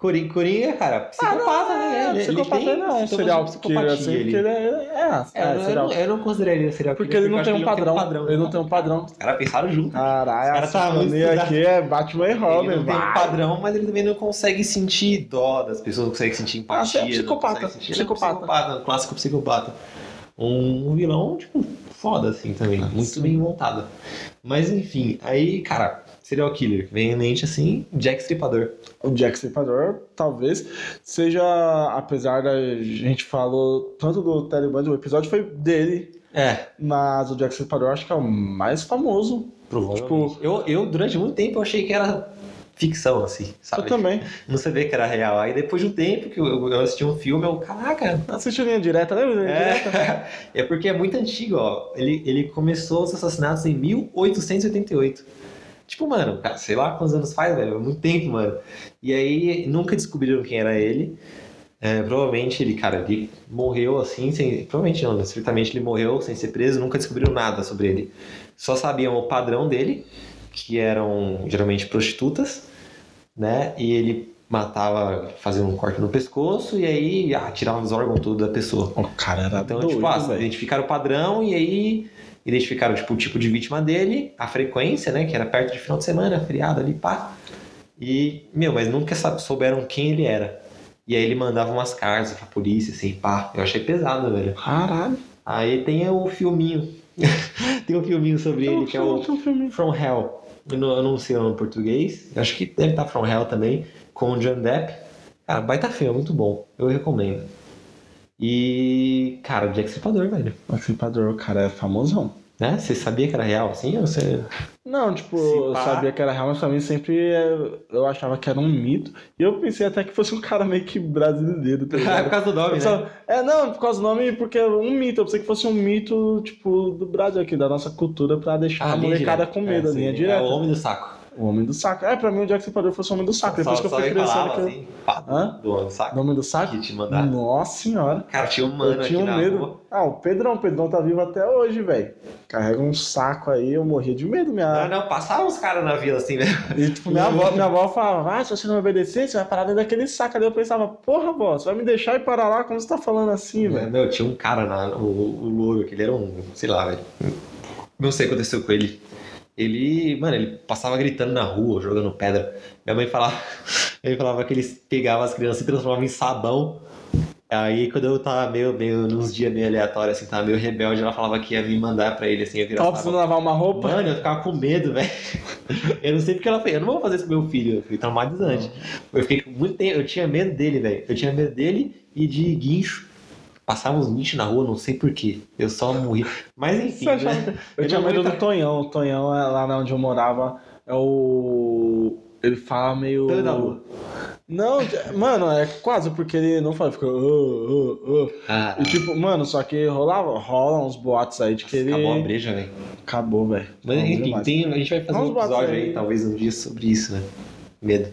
Coringa, Coringa, cara, psicopata, né? Ele- ele psicopata tem não, um sintomas de serial killer assim, porque ele é, é, É, é, eu, eu serial não, eu não consideraria serial killer Porque ele eu não tem um padrão. Ele não né? tem um padrão. Os caras pensaram junto. Caralho, Os a caras tavam muito sintonia estudado. aqui é Batman e ele Robin, não tem um vai. padrão, mas ele também não consegue sentir dó das pessoas, não consegue sentir empatia. Ah, é psicopata, não sentir- ele é um psicopata. psicopata, um clássico psicopata. Um, um vilão, tipo, foda, assim, também. Ah, muito bem montado. Mas, enfim, aí, cara, serial killer. Vem em mente, assim, Jack Stripador. O Jack Stripador talvez seja, apesar da gente falou tanto do Bundy, o episódio foi dele, É, mas o Jack Stripador acho que é o mais famoso. provavelmente. eu, eu, durante muito tempo, achei que era ficção, assim, sabe? Eu também. Não sabia que era real. Aí, depois de um tempo que eu, eu assisti um filme, eu, caraca, Assistiu linha direta, lembra? Linha direta? É, (laughs) é porque é muito antigo, ó. Ele, ele começou os assassinatos em 1888. Tipo, mano, cara, sei lá quantos anos faz, velho. É muito tempo, mano. E aí nunca descobriram quem era ele. É, provavelmente ele, cara, ele morreu assim, sem. Provavelmente não, né? certamente ele morreu sem ser preso, nunca descobriram nada sobre ele. Só sabiam o padrão dele, que eram geralmente prostitutas, né? E ele matava, fazia um corte no pescoço e aí ah, tirava os órgãos tudo da pessoa. O cara era Então, doido, tipo, ah, identificaram o padrão e aí identificaram tipo, o tipo de vítima dele, a frequência, né? Que era perto de final de semana, feriado ali, pá. E, meu, mas nunca souberam quem ele era. E aí ele mandava umas cartas pra polícia, assim, pá. Eu achei pesado, velho. Caralho. Aí tem o filminho (laughs) Tem um filminho sobre ele que é o um. From Hell. Eu não, eu não sei o nome em português. Eu acho que deve estar From Hell também, com o John Depp. Cara, baita filme, muito bom. Eu recomendo. E, cara, o Jack Stripador, velho. O Stripador, o cara é famosão. Né? Você sabia que era real assim? Ou você... Não, tipo, eu sabia que era real, mas pra mim sempre é, eu achava que era um mito. E eu pensei até que fosse um cara meio que brasileiro, tá (laughs) É por causa do nome, Eu né? É, não, por causa do nome, porque é um mito. Eu pensei que fosse um mito, tipo, do Brasil aqui, da nossa cultura, pra deixar a linha molecada direta. com medo, É, a linha sim, direta. É o homem do saco. O homem do saco. É, pra mim o Jack Stripador fosse o homem do saco. Depois só, que eu fui crescendo que eu... assim, pá, Hã? do homem do saco. O homem do saco? Que te mandar. Nossa senhora. Cara, tinha um mano eu tinha aqui um na medo. rua. Ah, o Pedrão, o Pedrão tá vivo até hoje, velho. Carrega um saco aí, eu morria de medo, minha. Não, não, passava uns caras na vila assim, velho. E tipo, minha avó, minha avó falava, ah, se você não obedecer, você vai parar dentro daquele saco ali. Eu pensava, porra, avó, você vai me deixar ir parar lá? Como você tá falando assim, velho? Meu, tinha um cara, na, o, o louro, que ele era um, sei lá, velho. Não sei o que aconteceu com ele. Ele, mano, ele passava gritando na rua, jogando pedra. Minha mãe falava, (laughs) ele falava que ele pegava as crianças e transformava em sabão. Aí quando eu tava meio, meio, nos dias meio aleatórios, assim, tava meio rebelde, ela falava que ia me mandar pra ele, assim, eu virar Tava precisando lavar uma roupa. Mano, eu ficava com medo, (laughs) velho. Eu não sei porque ela fez. Eu não vou fazer isso com meu filho. Eu fui traumatizante. Eu fiquei com muito tempo. Eu tinha medo dele, velho. Eu tinha medo dele e de guincho. Passava uns guinchos na rua, não sei porquê. Eu só morri. Mas enfim, achava né? Eu tinha medo do Tonhão. O Tonhão, é lá onde eu morava, é o. Ele fala meio. Tonho da rua. Não, mano, é quase porque ele não fala, fica. "Ô, ô, ô". Ah, E tipo, mano, só que rolava, rola uns boatos aí de que ele. acabou a breja, velho. Acabou, velho. Mas enfim, tem, a gente vai fazer um episódio aí. aí, talvez um dia, sobre isso, né? Medo.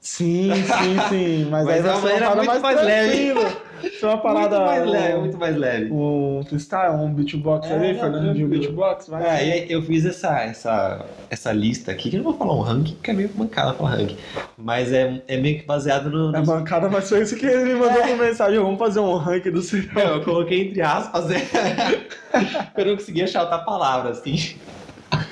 Sim, sim, sim. Mas, Mas aí é parada muito mais, mais leve. Isso é uma parada. muito mais um- leve, muito mais leve. Um freestyle, um beatbox É, ali, Fernando, de um beatbox, vai. É, e eu fiz essa, essa, essa lista aqui, que eu não vou falar um ranking, porque é meio mancada falar ranking. Mas é, é meio que baseado no. É bancada, mas foi isso que ele me mandou por mensagem. Vamos fazer um ranking do Não, serial. eu coloquei entre aspas, é. (laughs) eu não consegui achar outra palavra, assim.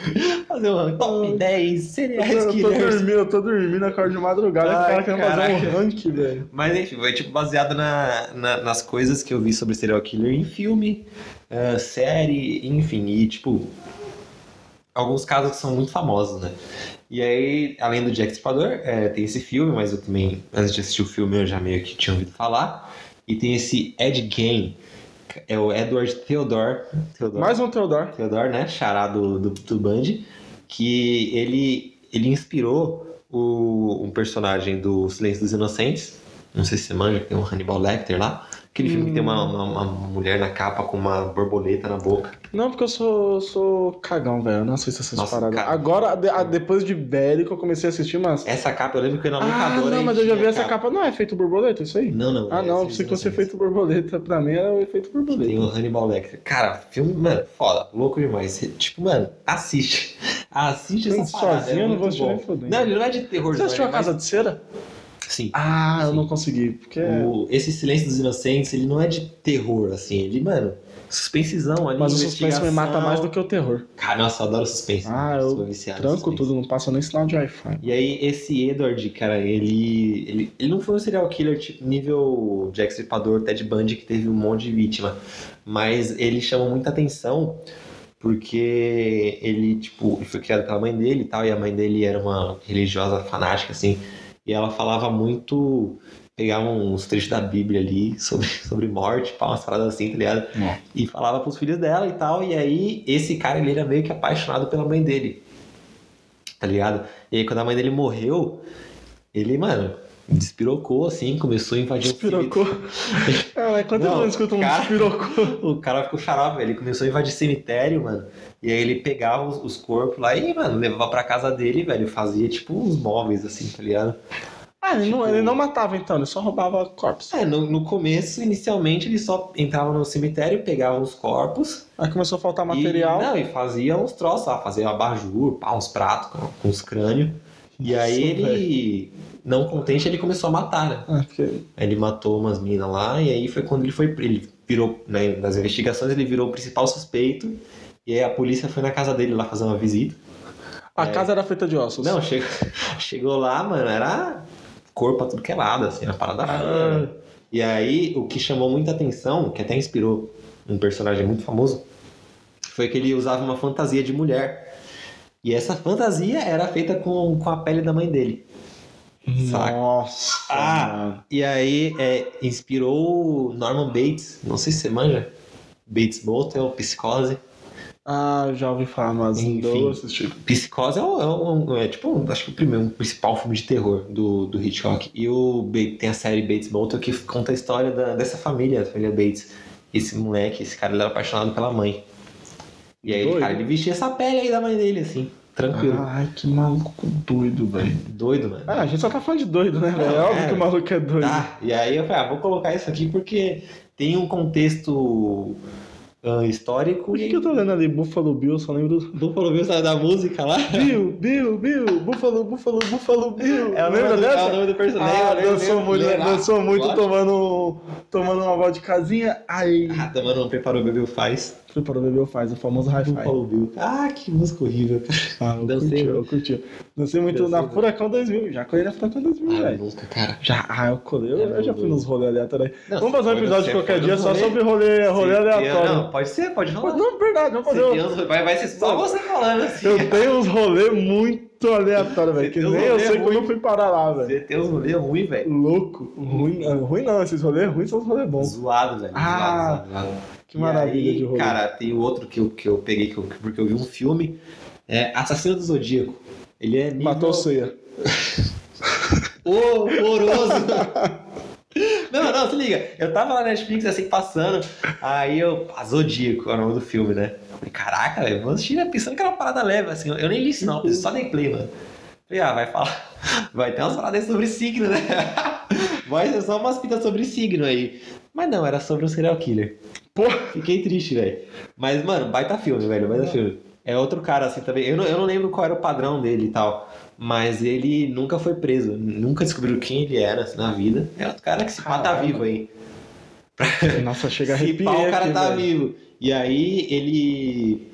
(laughs) Fazer um top 10 cereais Eu tô killers. dormindo, eu tô dormindo, acordo de madrugada, e o Ai, cara querendo fazer um ranking, velho. Mas enfim, foi tipo baseado na, na- nas coisas que eu vi sobre serial killer em filme, eh, série, enfim, e tipo. Alguns casos que são muito famosos, né? E aí, além do Jack Stripador, eh, tem esse filme, mas eu também, antes de assistir o filme, eu já meio que tinha ouvido falar. E tem esse Ed Gein, é o Edward Theodore. Theodore Mais um Theodore. Theodore, né? Chará do, do, do Band, que ele, ele inspirou o, um personagem do Silêncio dos Inocentes. Não sei se você manja, tem um Hannibal Lecter lá. Aquele filme que tem uma, uma, uma mulher na capa com uma borboleta na boca. Não, porque eu sou, sou cagão, velho. Eu não assisto essas Nossa, paradas. cara. Agora, a- depois de Bélico, eu comecei a assistir, mas. Essa capa eu lembro que eu na Ah, não, mas eu já vi essa capa. Não é efeito borboleta, isso aí? Não, não. Ah, é não, Silêncio pensei que fosse efeito borboleta. Pra mim era o efeito Tem borboleta. o Hannibal Lecter. Cara, filme, mano, foda, louco demais. Tipo, mano, assiste. Assiste essa Gente, parada. sozinho é eu não vou assistir nem fodendo. Não, ele não é de terror, Você assistiu é a Casa de Cera? Sim. Ah, eu Sim. não consegui. Porque. O- esse Silêncio dos Inocentes, ele não é de terror, assim. Ele, mano, suspensezão ali. Mas o suspense me mata mais do que o terror. Cara, nossa, eu adoro suspense. Ah, eu tranco tudo, não passa nem sinal de Wi-Fi. E aí, esse Edward, cara, ele, ele. Ele não foi um serial killer tipo nível Jack Stripador, Ted Bundy, que teve um monte de vítima. Mas ele chamou muita atenção porque ele, tipo, ele foi criado pela mãe dele e tal, e a mãe dele era uma religiosa fanática, assim. E ela falava muito. Pegava uns trechos da Bíblia ali sobre, (laughs) sobre morte, pá, umas paradas assim, tá ligado? Ó. E falava pros filhos dela e tal. E aí, esse cara, ele era meio que apaixonado pela mãe dele. Tá ligado? E aí, quando a mãe dele morreu, ele, mano, despirocou assim, começou a invadir o Despirocou. É, quantas Não, vezes escuta um cara- despirocou? (laughs) O cara ficou xarope, ele começou a invadir cemitério, mano. E aí ele pegava os, os corpos lá e, mano, levava pra casa dele, velho. Fazia tipo uns móveis assim, tá ligado? Ah, ele, não, Tipo- ele não matava então, ele só roubava corpos. É, no, no começo, inicialmente, ele só entrava no cemitério, pegava os corpos. Aí começou a faltar material. E, não, e fazia uns troços lá, fazia abajur, pá, uns pratos com, com os crânios. E Nossa, aí ele, não contente, ele começou a matar, né? Ah. Aí ele matou umas minas lá, e aí foi quando ele foi. Ele virou, né, nas investigações, ele virou o principal suspeito. E aí a polícia foi na casa dele lá fazer uma visita. A É. casa era feita de ossos. Não, chegou, (laughs) chegou lá, mano, era corpo pra tudo que é lado, assim, a parada Ah. feia? E aí, o que chamou muita atenção, que até inspirou um personagem muito famoso, foi que ele usava uma fantasia de mulher. E essa fantasia era feita com, com a pele da mãe dele. Nossa. Ah. mano. E aí é, inspirou o Norman Bates, não sei se você manja. Bates Motel, Psicose. Ah, já ouvi falar, mas Enfim. não deu assistir. Psicose é, um- é é tipo, acho que o primeiro, um principal filme de terror do, do Hitchcock. E o tem a série Bates Motel que conta a história da- dessa família, a família Bates. Esse moleque, esse cara, ele era apaixonado pela mãe. E aí, Doido. cara, ele vestia essa pele aí da mãe dele, assim, tranquilo. Ai, que maluco doido, velho. Doido, mano. Ah, a gente só tá falando de doido, né, velho? É óbvio é. que o maluco é doido. Tá, e aí eu falei, ah, vou colocar isso aqui porque tem um contexto ah, histórico Por que, e que eu tô lendo ali Buffalo Bill? Eu só lembro do. Buffalo Bill sabe da música lá? Bill, Bill, Bill, Buffalo, Buffalo, Buffalo Bill. É o nome Lembra do, dessa? é o nome do personagem. Ah, dançou muito, dançou muito Lógico. tomando, tomando uma vodkazinha. Aí, Ah, tomando um preparou bebeu faz. Preparou o bebê faz o famoso high five. Buffalo Bill. Ah, que música horrível. Ah, eu Dancei, curti, né? eu curti. Dancei muito Dancei, na né? Furacão 2000, já colei na Furacão 2000, Ah, velho. cara. Já, ah, eu colei, eu, É eu já fui nos rolês aleatórios Vamos fazer um episódio qualquer dia só sobre rolê, rolê aleatório. Não, pode ser, pode rolar. Não, verdade, vamos fazer um... vai, vai ser só você falando assim. Eu tenho uns rolês muito aleatórios, velho. Que nem eu sei como eu fui parar lá, velho. Você tem uns rolês ruins, velho. Louco. Ruim, ah, ruim não, esses rolês ruins são os rolês bons. Zoado, velho. Ah, zoado, zoado, zoado. Que maravilha aí, de rolê. Cara, tem o outro que eu, que eu peguei, que eu- porque eu vi um filme. É Assassino do Zodíaco. Ele é nível... Matou o ceia. (laughs) horroroso. Não, não, se liga. Eu tava lá na Netflix assim passando, aí eu. A Zodíaco é o nome do filme, né? Eu falei, caraca, velho, vou assistir né, pensando que era uma parada leve, assim. Eu nem li isso, não, só dei play, mano. Falei, ah, vai falar. (laughs) Vai ter umas paradas sobre signo, né? (laughs) Vai ser só umas pitas sobre signo aí. Mas não, era sobre um serial killer. Pô, Fiquei triste, velho. Mas, mano, baita filme, velho, baita filme. É outro cara assim também. Eu não, eu não lembro qual era o padrão dele e tal. Mas ele nunca foi preso. Nunca descobriram quem ele era assim, na vida. É outro cara que se pá tá Caramba. vivo aí. nossa, chega a (laughs) Se pá, o cara aqui, tá velho. vivo. E aí ele.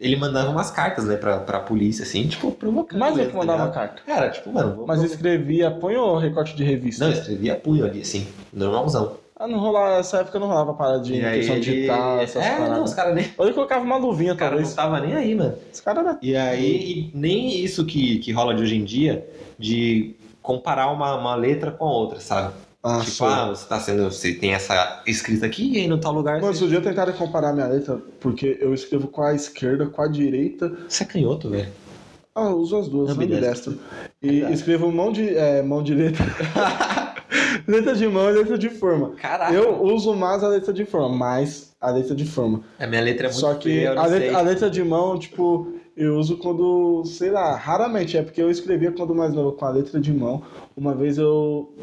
Ele mandava umas cartas, né, pra, pra polícia, assim, tipo, provocando. Mas eu que tá mandava ligado? carta. Cara, tipo, mano, vou, Mas escrevia, põe o recorte de revista. Não, escrevia punho ali, assim, normalzão. Ah, não rolava, nessa época não rolava parada de questão ele... digital, essas É, paradas. não, os caras nem. Ou ele colocava uma luvinha, Os caras talvez. não tava nem aí, mano. Os caras era... E aí, e nem isso que, que rola de hoje em dia, de comparar uma, uma letra com a outra, sabe? Ah, tipo, ah, você tá sendo. Você tem essa escrita aqui e aí no tal lugar. Mas você... outro dia tentaram comparar minha letra, porque eu escrevo com a esquerda, com a direita. Você é canhoto, velho. Ah, eu uso as duas, Ambidestro. destro. E Exato. escrevo mão de, é, mão de letra. (laughs) letra de mão e letra de forma. Caraca. Eu uso mais a letra de forma, mais a letra de forma. A minha letra é muito Só que feia, a, letra, a letra de mão, tipo, eu uso quando, sei lá, raramente. É porque eu escrevia quando mais novo com a letra de mão. Uma vez eu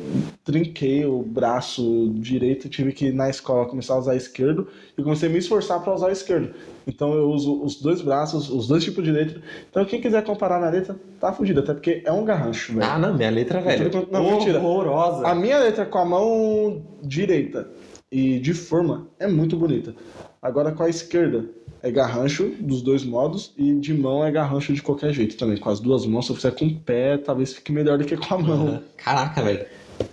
trinquei o braço direito, tive que ir na escola começar a usar esquerdo e comecei a me esforçar para usar esquerdo. Então eu uso os dois braços, os dois tipos de letra. Então quem quiser comparar minha letra, tá fudido, até porque é um garrancho, velho. Ah, não, minha letra, velho. Não, mentira. horrorosa. A minha letra com a mão direita e de forma é muito bonita. Agora com a esquerda é garrancho dos dois modos e de mão é garrancho de qualquer jeito também. Com as duas mãos, se eu fizer com o pé, talvez fique melhor do que com a mão. Caraca, velho.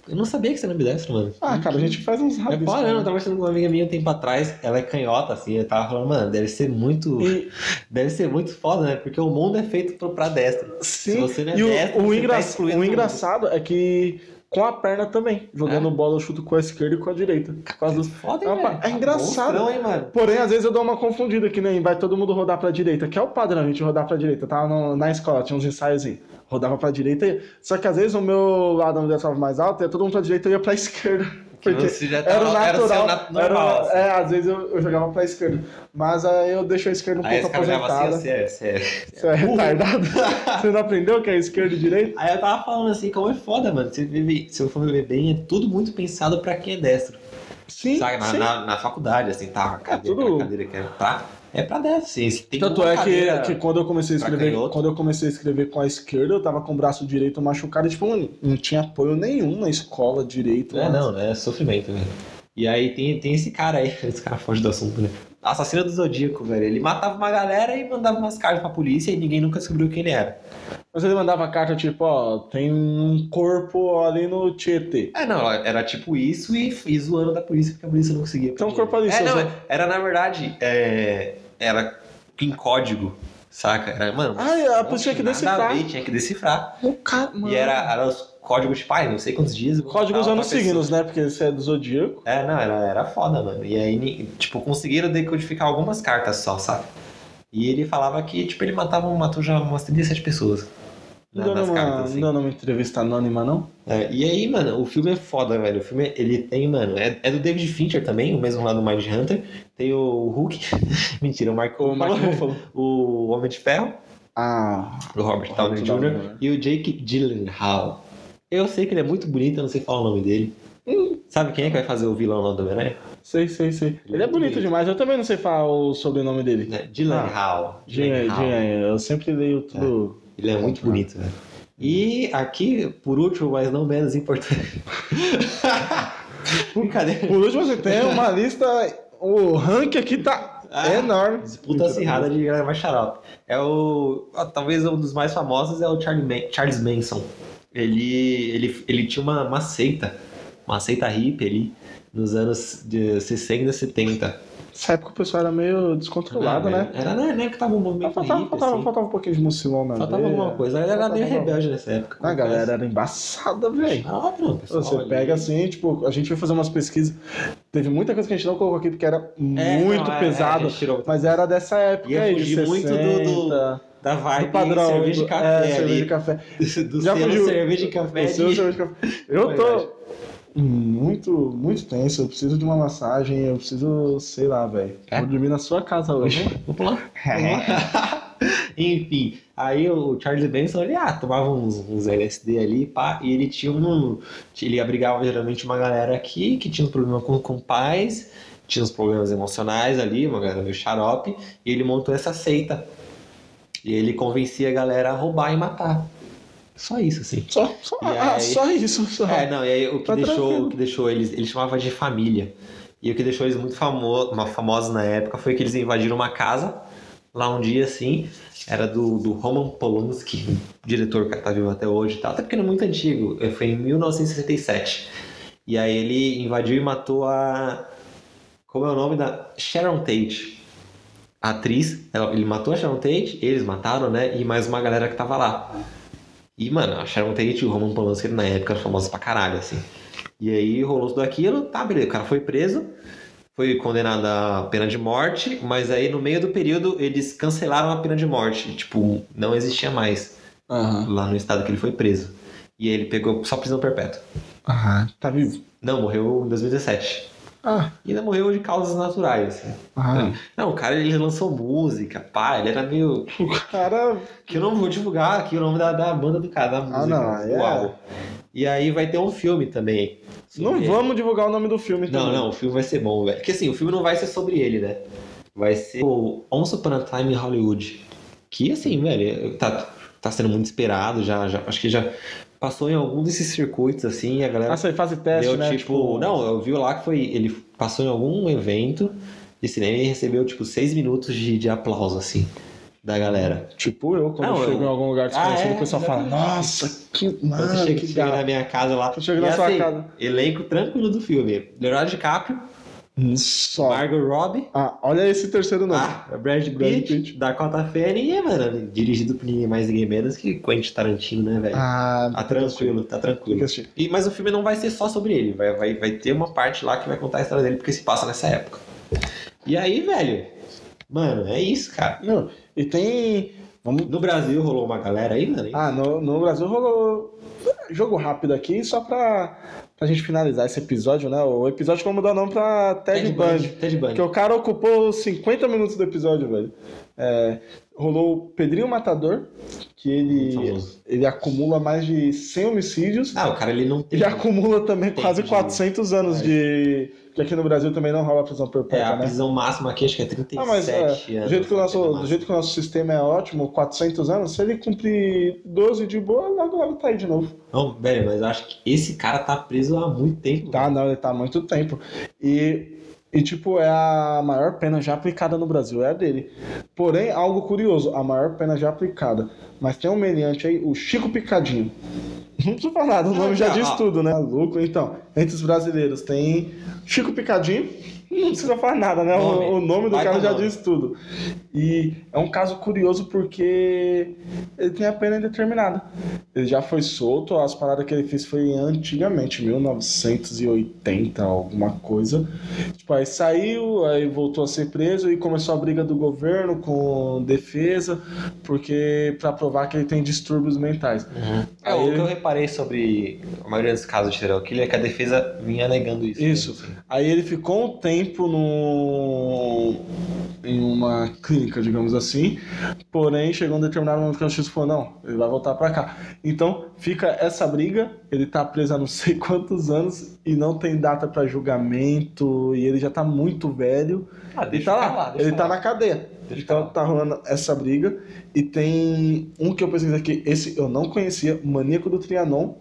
Eu não sabia que você era ambidestro, mano. Ah, cara, a gente faz uns É rabiscos. fora, eu né? tava conversando com uma amiga minha um tempo atrás, ela é canhota, assim, eu tava falando, mano, deve ser muito. E, (laughs) Deve ser muito foda, né? Porque o mundo é feito pro- pra destra. sim, você não é e o, destro, o, engra- tá o engraçado é que com a perna também. Jogando É? bola, eu chuto com a esquerda e com a direita. Causa do- Foda, É velho? é engraçado. Hein? Porém, às vezes eu dou uma confundida, que nem vai todo mundo rodar pra direita, que é o padrão, a gente rodar pra direita. Eu tava no- na escola, tinha uns ensaios aí. Rodava pra direita, só que às vezes o meu lado onde eu estava mais alto, ia todo mundo pra direita e eu ia pra (laughs) esquerda. Porque Você já era tava- era o natural. nat- era- normal, assim. é, às vezes eu, eu jogava pra esquerda. Mas aí eu deixo a esquerda um Aí pouco olhava aposentada. assim, (laughs) você é, você é. Você é retardado? (laughs) Você não aprendeu que é esquerda e direita? Aí eu tava falando assim, como é foda, mano. Você vive, se eu for ver bem, é tudo muito pensado pra quem é destro. Sim, sabe? Na, sim. na, na faculdade, assim, tá? A cadeira, tudo- cadeira que é pra, é pra destro, sim. Se tem Tanto é que, que quando eu comecei a escrever, quando eu comecei a escrever com a esquerda, eu tava com o braço direito machucado e tipo, mano, não tinha apoio nenhum na escola direito. É, não, né? É sofrimento, velho. E aí tem, tem esse cara aí, (laughs) esse cara foge do assunto, né? Assassino do Zodíaco, velho. Ele matava uma galera e mandava umas cartas pra polícia e ninguém nunca descobriu quem ele era. Mas ele mandava carta tipo, ó, tem um corpo ali no Tietê. É, não, era tipo isso e, e zoando da polícia, porque a polícia não conseguia. Tem um corpo ali, É, não, era na verdade, é, era em código, saca? Era, mano, Ah, a não pessoa tinha que a decifrar. ver, tinha que decifrar. O cara, mano. E era, era os códigos tipo, ai, não sei quantos dias. eu vou Código matar usando outra signos, né? Porque você é do zodíaco. É, não, era, era foda, mano. E aí, tipo, conseguiram decodificar algumas cartas só, sabe? E ele falava que, tipo, ele matava, matou já umas 37 pessoas. Não na- nas numa, cartas, assim. não numa entrevista anônima, não? É, e aí, mano, o filme é foda, velho. O filme, ele tem, mano, é, é do David Fincher também, o mesmo lá do Mind Hunter. Tem o Hulk, (laughs) mentira, o Mark, O Ruffalo. (laughs) o Homem de Ferro, Ah. o Robert O Downey Jr. Downey e o Jake Gyllenhaal. Eu sei que ele é muito bonito, eu não sei falar o nome dele. Sabe quem é que vai fazer o vilão lá do Homem-Aranha? Sei, sei, sei. Ele Ele é é bonito bonito. demais. Eu também não sei falar o sobrenome dele. É, Gyllenhaal. Dinha, eu sempre leio tudo. Ele é muito bonito, velho. E aqui, por último, mas não menos importante. (laughs) Brincadeira. Por último, você tem uma lista. O ranking aqui tá Ah, enorme. Disputa acirrada de galera mais xarope. É o. ó, Talvez um dos mais famosos é o Charles Manson. Ele, ele, ele tinha uma, uma seita, uma seita hippie ali, nos anos de 60 e 70. Nessa época o pessoal era meio descontrolado, Ah, né? Era época que tava um movimento Faltava, hippie, faltava, assim. faltava um pouquinho de mucilão na Faltava veia. alguma coisa. Ele era meio rebelde nessa época. A galera era embaçada, velho. Ah, não, pessoal, Você ali- pega assim, tipo, a gente foi fazer umas pesquisas. Teve muita coisa que a gente não colocou aqui porque era É, muito não, é, pesado. tirou- Mas era dessa época Ia aí, de fugir 60, muito do- do- Da vibe do padrão. cerveja de do- café é, (laughs) ali. cerveja de café. Do Já selo fugiu. cerveja de café. O seu de- cerveja de café. Eu tô muito, muito tenso. Eu preciso de uma massagem. Eu preciso, sei lá, velho. É? Vou dormir na sua casa hoje. Vamos (laughs) lá. Enfim, aí o Charles Benson, ele ah, tomava uns, uns LSD ali, pá, e ele tinha um. Ele abrigava geralmente uma galera aqui que tinha um problema com, com pais, tinha uns problemas emocionais ali, uma galera meio xarope, e ele montou essa seita. E ele convencia a galera a roubar e matar. Só isso, assim. Só, só, ah, aí- só isso. Só. É, não, e aí o que, Tá deixou, tranquilo. o que deixou eles, ele chamava de família. E o que deixou eles muito famo famosos na época foi que eles invadiram uma casa, lá um dia assim, era do, do Roman Polanski, diretor que tá vivo até hoje e tal, até porque ele é muito antigo, eh, foi em 1967. E aí ele invadiu e matou a. Como é o nome da. Sharon Tate. A atriz, ela- ele matou a Sharon Tate, eles mataram, né? E mais uma galera que tava lá. E, mano, a Sharon Tate e o Roman Polanski na época eram famosos pra caralho, assim. E aí rolou tudo aquilo, tá, beleza. O cara foi preso, foi condenado à pena de morte, mas aí no meio do período eles cancelaram a pena de morte. Tipo, não existia mais Aham. lá no estado que ele foi preso. E aí ele pegou só prisão perpétua. Aham. Tá vivo? Não, morreu em 2017. Ah. E ainda morreu de causas naturais, assim. Ah. Não, o cara ele lançou música, pá, ele era meio. O cara. Que eu não vou divulgar aqui o nome da, da banda do cara, da música. Ah, não, do é. álbum. E aí vai ter um filme também. Não ele. vamos divulgar o nome do filme Não, também. não, o filme vai ser bom, velho. Porque assim, o filme não vai ser sobre ele, né? Vai ser o Once Upon a Time in Hollywood. Que assim, velho, tá, tá sendo muito esperado, já, já. Acho que já passou em algum desses circuitos, assim, e a galera Ah, você faz teste, deu né? tipo, Não, eu vi lá que foi. Ele passou em algum evento de cinema e recebeu, tipo, seis minutos de, de aplauso, assim, da galera. Tipo eu, quando Não, eu chego eu- em algum lugar desconhecido, Ah, é, o pessoal fala, nossa, que mano, que chega da... na minha casa lá. Eu chego e na sua assim, casa. Elenco tranquilo do filme. Leonardo DiCaprio, Só. Margot Robbie. Ah, olha esse terceiro nome. Ah, Brad Pitt, Brad Pitt. Dakota Fanning e, mano, dirigido por ninguém mais, ninguém menos que Quentin Tarantino, né, velho? Ah, tá tranquilo, tá tranquilo. E, mas o filme não vai ser só sobre ele, vai, vai, vai ter uma parte lá que vai contar a história dele, porque se passa nessa época. E aí, velho, mano, é isso, cara. Não, e tem. Vamos. No Brasil rolou uma galera aí, mano. Ah, no, no Brasil rolou jogo rápido aqui, só pra, pra gente finalizar esse episódio, né? O episódio que vamos mudar o nome pra Ted, Bundy. Ted Bundy. Porque o cara ocupou 50 minutos do episódio, velho. É, rolou o Pedrinho Matador, que ele, Famoso. ele acumula mais de 100 homicídios. Ah, o cara ele não tem. E acumula também Tempo quase de- 400 anos de. Que aqui no Brasil também não rola prisão É, perpétua, a né? prisão máxima aqui acho que é 37 Ah, mas é, anos. do, jeito que o nosso, pena do jeito que o nosso sistema é ótimo, 400 anos, se ele cumprir 12 de boa, logo logo tá aí de novo. Não, velho, mas eu acho que esse cara tá preso há muito tempo. Tá, não, ele tá há muito tempo. E, e, tipo, é a maior pena já aplicada no Brasil, é a dele. Porém, algo curioso, a maior pena já aplicada. Mas tem um meliante aí, o Chico Picadinho. Não preciso falar nada, o nome já diz tudo, né? Louco. Então, entre os brasileiros tem Chico Picadinho, Não precisa falar nada, né? Nome. O, o nome do Vai cara já nome. diz tudo. E é um caso curioso porque ele tem a pena indeterminada. Ele já foi solto, as paradas que ele fez foi antigamente, 1980, alguma coisa. Tipo, aí saiu, aí voltou a ser preso e começou a briga do governo com defesa, porque pra provar que ele tem distúrbios mentais. É, Aí o que eu reparei sobre a maioria dos casos de serial killer é que a defesa vinha negando isso. Isso. assim. Aí ele ficou um tempo no... em uma clínica, digamos assim. Porém, chegou um determinado momento que a justiça falou: não, ele vai voltar pra cá. Então, fica essa briga. Ele tá preso há não sei (laughs) quantos anos e não tem data pra julgamento. E ele já tá muito velho. Ah, Ele deixa tá eu lá, deixa ele tá falar. na cadeia. Deixa então tá rolando essa briga. E tem um que eu pesquisei aqui, esse eu não conhecia, o Maníaco do Trianon,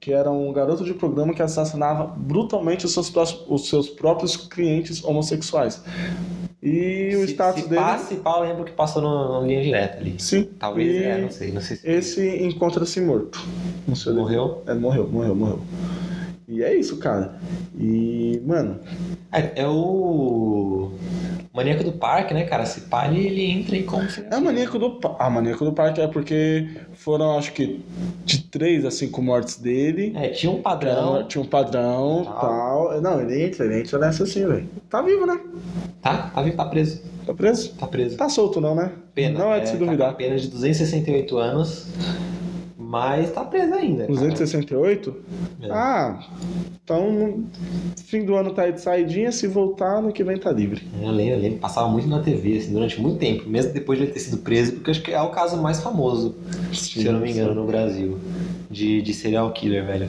que era um garoto de programa que assassinava brutalmente os seus, os seus próprios clientes homossexuais. E o Se- status se dele. Passa, se pá, eu lembro que passou no, no linha direta ali. Sim. Talvez, e é, não sei, não sei se Esse encontra-se morto. Não sei onde- morreu. É, morreu, morreu, morreu. E é isso, cara. E, mano, É, é o maníaco do parque, né, cara? Se pá, ele, ele entra em como se... É o maníaco do parque. Ah, maníaco do parque é porque foram, acho que, de três a cinco mortes dele. É, tinha um padrão. era- Tinha um padrão Tal. tal. Não, ele entra, ele entra nessa assim, velho. Tá vivo, né? Tá, tá, vivo, tá preso. Tá preso? Tá preso. Tá solto, não, né? Pena. Não é de se Tá duvidar. pena de 268 anos, mas tá preso ainda. cara. 268? É. Ah, então fim do ano tá aí de saidinha, se voltar, no que vem tá livre. Eu lembro, eu lembro, passava muito na TV, assim, durante muito tempo, mesmo depois de ele ter sido preso, porque acho que é o caso mais famoso, se eu não me engano, no Brasil, de, de serial killer, velho.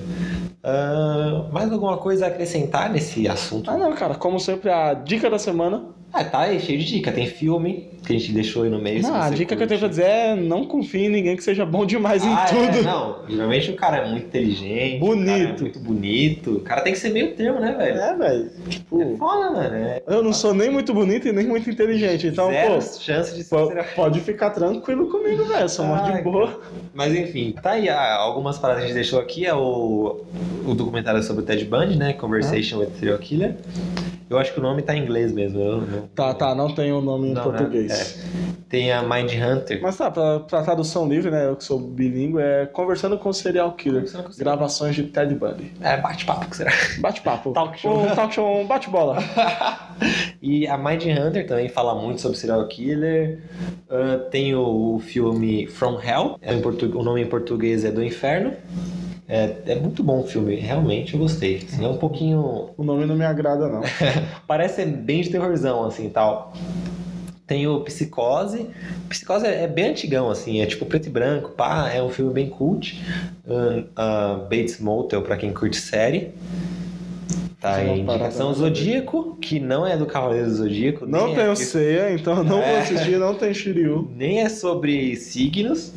Ah, mais alguma coisa a acrescentar nesse assunto? Ah, não, cara, como sempre, a dica da semana. Ah, tá aí, cheio de dica. Tem filme que a gente deixou aí no meio. Não, a dica que eu tenho pra curte. dizer é não confie em ninguém que seja bom demais em Ah, é, tudo. não, geralmente o cara é muito inteligente, Bonito. o cara é muito bonito. O cara tem que ser meio termo, né, velho? É, velho. É Tipo, foda, mano. É eu não sou nem muito bonito e nem muito inteligente, então, zero pô. chance de ser Pode ficar tranquilo comigo, velho. Sou Ai, de boa. Mas enfim, tá aí ah, algumas paradas que a gente deixou aqui. É o, o documentário sobre o Ted Bundy, né? Conversation with Serial Killer. Eu acho que o nome tá em inglês mesmo. eu não- Tá, tá, não tem o nome em Não, né? português. É. Tem a Mind Hunter. Mas tá, pra, pra tradução livre, né? Eu que sou bilíngue, é Conversando com o Serial Killer. Com Gravações de Ted Bundy. É, bate-papo, que será? Bate-papo. (laughs) Talk show. Um talk show, um bate-bola. (laughs) E a Mind Hunter também fala muito sobre serial killer. Ah, tem o, o filme From Hell. É em portu- o nome em português é Do Inferno. É, é muito bom o filme, realmente eu gostei. Assim, é um pouquinho. O nome não me agrada, não. (laughs) Parece bem de terrorzão, assim tal. Tem o Psicose. Psicose é, bem antigão, assim, é tipo preto e branco, pá, é um filme bem cult. Ah, Bates Motel, pra quem curte série. Tá aí, indicação. Zodíaco, que não é do Cavaleiro do Zodíaco. Não tem é o Ceia, então não vou É. assistir, não tem Shiryu. (laughs) nem é sobre signos,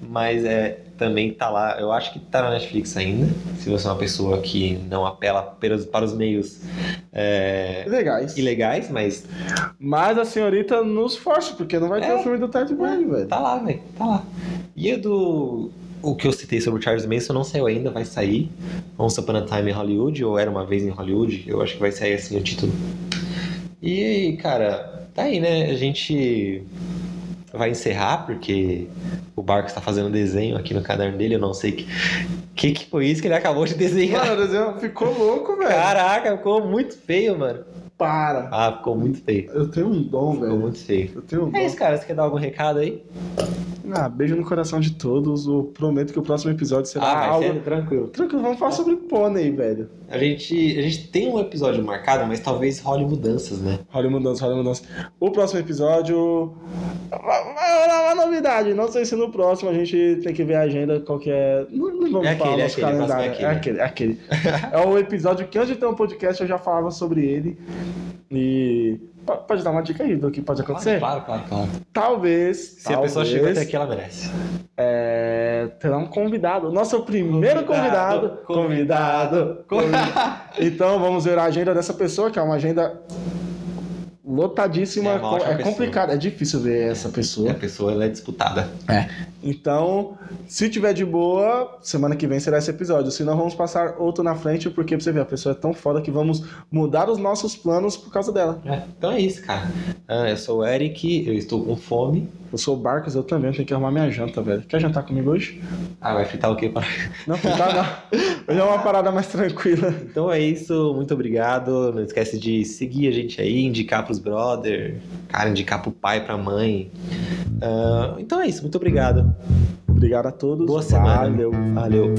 mas é também tá lá. Eu acho que tá na Netflix ainda. Se você é uma pessoa que não apela pelos- para os meios é, Legais. ilegais, mas Mas a senhorita nos força, porque não vai ter É. o filme do Ted Bundy, velho. tá lá, velho. Tá lá. E o do. O que eu citei sobre o Charles Manson não saiu ainda, vai sair. Once Upon a Time em Hollywood, ou Era Uma Vez em Hollywood. Eu acho que vai sair assim o título. E, cara, tá aí, né? A gente vai encerrar, porque o Barco está fazendo desenho aqui no caderno dele. Eu não sei que, que, que foi isso que ele acabou de desenhar. Mano, o desenho ficou louco, velho. Caraca, ficou muito feio, mano. Para. Ah, ficou muito feio. Eu tenho um dom, Ficou velho. muito feio. Eu tenho um dom. É isso, cara. Você quer dar algum recado aí? Ah, beijo no coração de todos. Eu prometo que o próximo episódio será Ah, algo. ser tranquilo. Tranquilo, vamos falar sobre pônei, velho. A gente, a gente tem um episódio marcado, mas talvez role mudanças, né? Rola mudança, rola mudança. O próximo episódio. Vai rolar uma novidade. Não sei se no próximo a gente tem que ver a agenda qual que é. Não, não vamos É falar aquele, é nosso aquele, o próximo calendário. é É aquele, é aquele. é o episódio que antes de ter um podcast eu já falava sobre ele. E. po- Pode dar uma dica aí do que pode acontecer? Claro, claro, claro. Talvez. Se talvez, a pessoa chegou até aqui, ela merece. É, terá um convidado. Nosso primeiro convidado. Convidado, Convidado. convidado. Então vamos ver a agenda dessa pessoa, que é uma agenda lotadíssima. É É, complicado, é difícil ver essa pessoa. a pessoa ela é disputada. Então, se tiver de boa, semana que vem será esse episódio. Se não, vamos passar outro na frente, porque pra você ver, a pessoa é tão foda que vamos mudar os nossos planos por causa dela. É, então é isso, cara. Ah, eu sou o Eric, eu estou com fome. Eu sou o Barcos, eu também tenho que arrumar minha janta, velho. Quer jantar comigo hoje? Ah, vai fritar o quê? Para... Não, fritar não. (laughs) Hoje é uma parada mais tranquila. Então é isso, muito obrigado. Não esquece de seguir a gente aí, indicar pros brother, cara, indicar pro pai, pra mãe. Ah, então é isso, muito obrigado. Obrigado a todos. Boa semana. Valeu. Valeu.